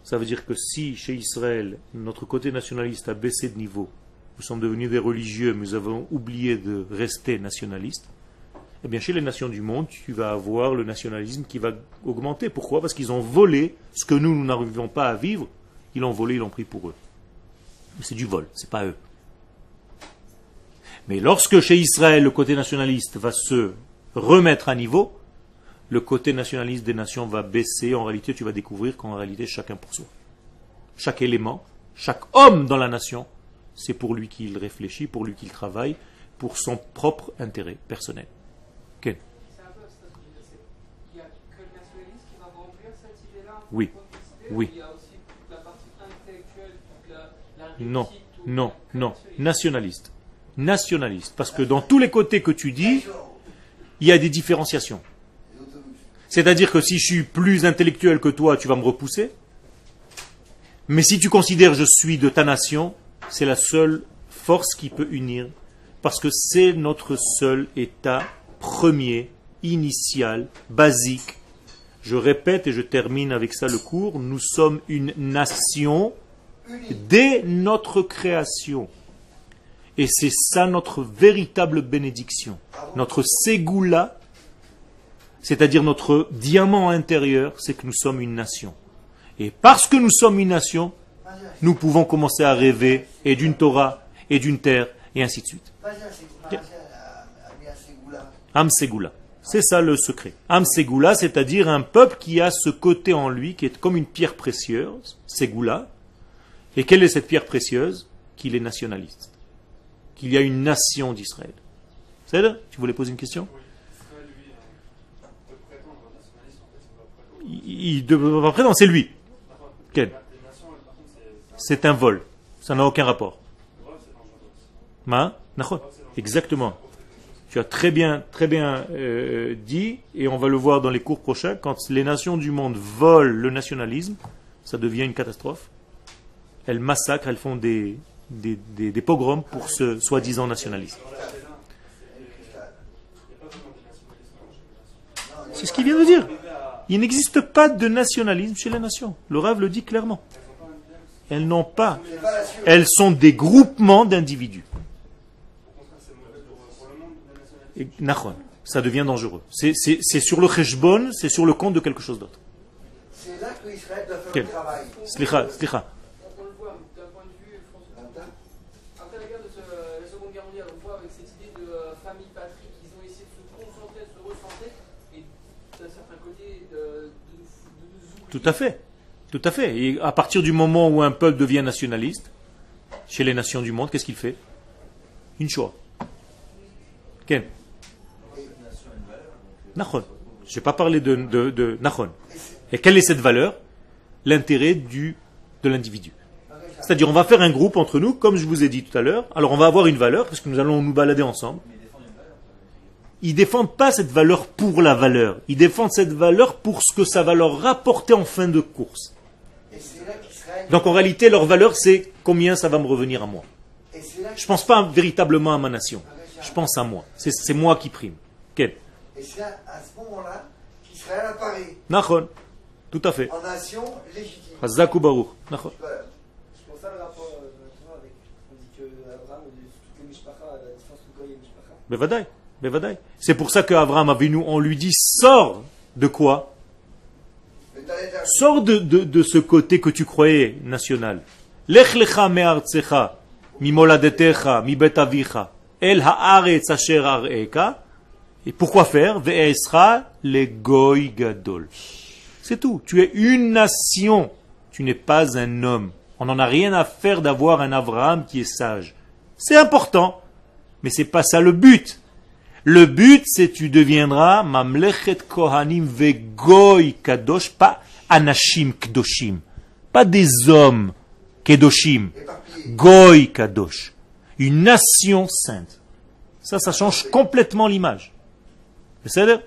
Ça veut dire que si chez Israël, notre côté nationaliste a baissé de niveau, nous sommes devenus des religieux, mais nous avons oublié de rester nationalistes, eh bien, chez les nations du monde, tu vas avoir le nationalisme qui va augmenter. Pourquoi? Parce qu'ils ont volé ce que nous, nous n'arrivons pas à vivre. Ils l'ont volé, ils l'ont pris pour eux. Mais c'est du vol, c'est pas eux. Mais lorsque chez Israël, le côté nationaliste va se remettre à niveau, le côté nationaliste des nations va baisser. En réalité, tu vas découvrir qu'en réalité, chacun pour soi. Chaque élément, chaque homme dans la nation, c'est pour lui qu'il réfléchit, pour lui qu'il travaille, pour son propre intérêt personnel. Idée-là Oui. Oui. Non, non, non. nationaliste. Nationaliste. Parce que dans tous les côtés que tu dis, il y a des différenciations. C'est-à-dire que si je suis plus intellectuel que toi, tu vas me repousser. Mais si tu considères que je suis de ta nation, c'est la seule force qui peut unir. Parce que c'est notre seul état premier, initial, basique. Je répète et je termine avec ça le cours. Nous sommes une nation dès notre création. Et c'est ça notre véritable bénédiction. Notre ségoula, c'est-à-dire notre diamant intérieur, c'est que nous sommes une nation. Et parce que nous sommes une nation, nous pouvons commencer à rêver et d'une Torah et d'une terre et ainsi de suite. Am Segula. C'est ça le secret. Am Segula, c'est-à-dire un peuple qui a ce côté en lui qui est comme une pierre précieuse, Segula. Et quelle est cette pierre précieuse? Qu'il est nationaliste. Qu'il y a une nation d'Israël. C'est là Tu voulais poser une question peut il il devrait pas prétendre, c'est lui. Quel c'est. Un vol. Ça n'a aucun rapport. Ma. Exactement. Tu as très bien, très bien euh, dit, et on va le voir dans les cours prochains, quand les nations du monde volent le nationalisme, ça devient une catastrophe. Elles massacrent, elles font des, des, des- des pogroms pour ce soi-disant nationalisme. C'est ce qu'il vient de dire. Il n'existe pas de nationalisme chez les nations. Le Rav le dit clairement. Elles n'ont pas. Elles sont des groupements d'individus. Nachon. Ça devient dangereux. C'est- sur le cheshbon, c'est sur le compte de quelque chose d'autre. C'est là que Israël doit faire le travail. Slicha, slicha. On, on le voit d'un point de vue François. Après la Seconde Guerre mondiale, on voit avec cette idée de euh, famille patrie qu'ils ont essayé de se concentrer, de se recentrer, et d'un certain côté de, de, de nous oublier. Tout à fait. Tout à fait. Et à partir du moment où un peuple devient nationaliste, chez les nations du monde, qu'est-ce qu'il fait? Une choix. Ken Nachon. Je n'ai pas parlé de, de, de Nachon. Et quelle est cette valeur? L'intérêt de l'individu. C'est-à-dire, on va faire un groupe entre nous, comme je vous ai dit tout à l'heure. Alors, on va avoir une valeur, parce que nous allons nous balader ensemble. Ils défendent pas cette valeur pour la valeur. Ils défendent cette valeur pour ce que ça va leur rapporter en fin de course. Donc, en réalité, leur valeur, c'est combien ça va me revenir à moi. Je pense pas véritablement à ma nation. Je pense à moi. C'est moi qui prime. Quel Et c'est à, à ce moment-là qu'Israël apparaît. Tout à fait. en nation légitime. Baruch. Nachon. Voilà. C'est pour ça le rapport euh, tu vois, avec. On dit que Abraham, toutes les Mishpacha, à la différence entre Bevadai. Bevadai. C'est pour ça qu'Abraham Avinu, on lui dit, sors de quoi? Sors de, de, de ce côté que tu croyais national. Lech lecha me'artzecha, mi moladetecha, mi bet avicha, et El haaretz asher ar'eka. Et pourquoi faire? Ve'esra le goy gadol. C'est tout. Tu es une nation. Tu n'es pas un homme. On n'en a rien à faire d'avoir un Abraham qui est sage. C'est important. Mais c'est pas ça le but. Le but, c'est tu deviendras Mamlechet Kohanim Vegoy Kadosh, pas Anashim Kdoshim, pas des hommes Kedoshim, Goy Kadosh, une nation sainte. Ça, ça change complètement l'image. C'est ça,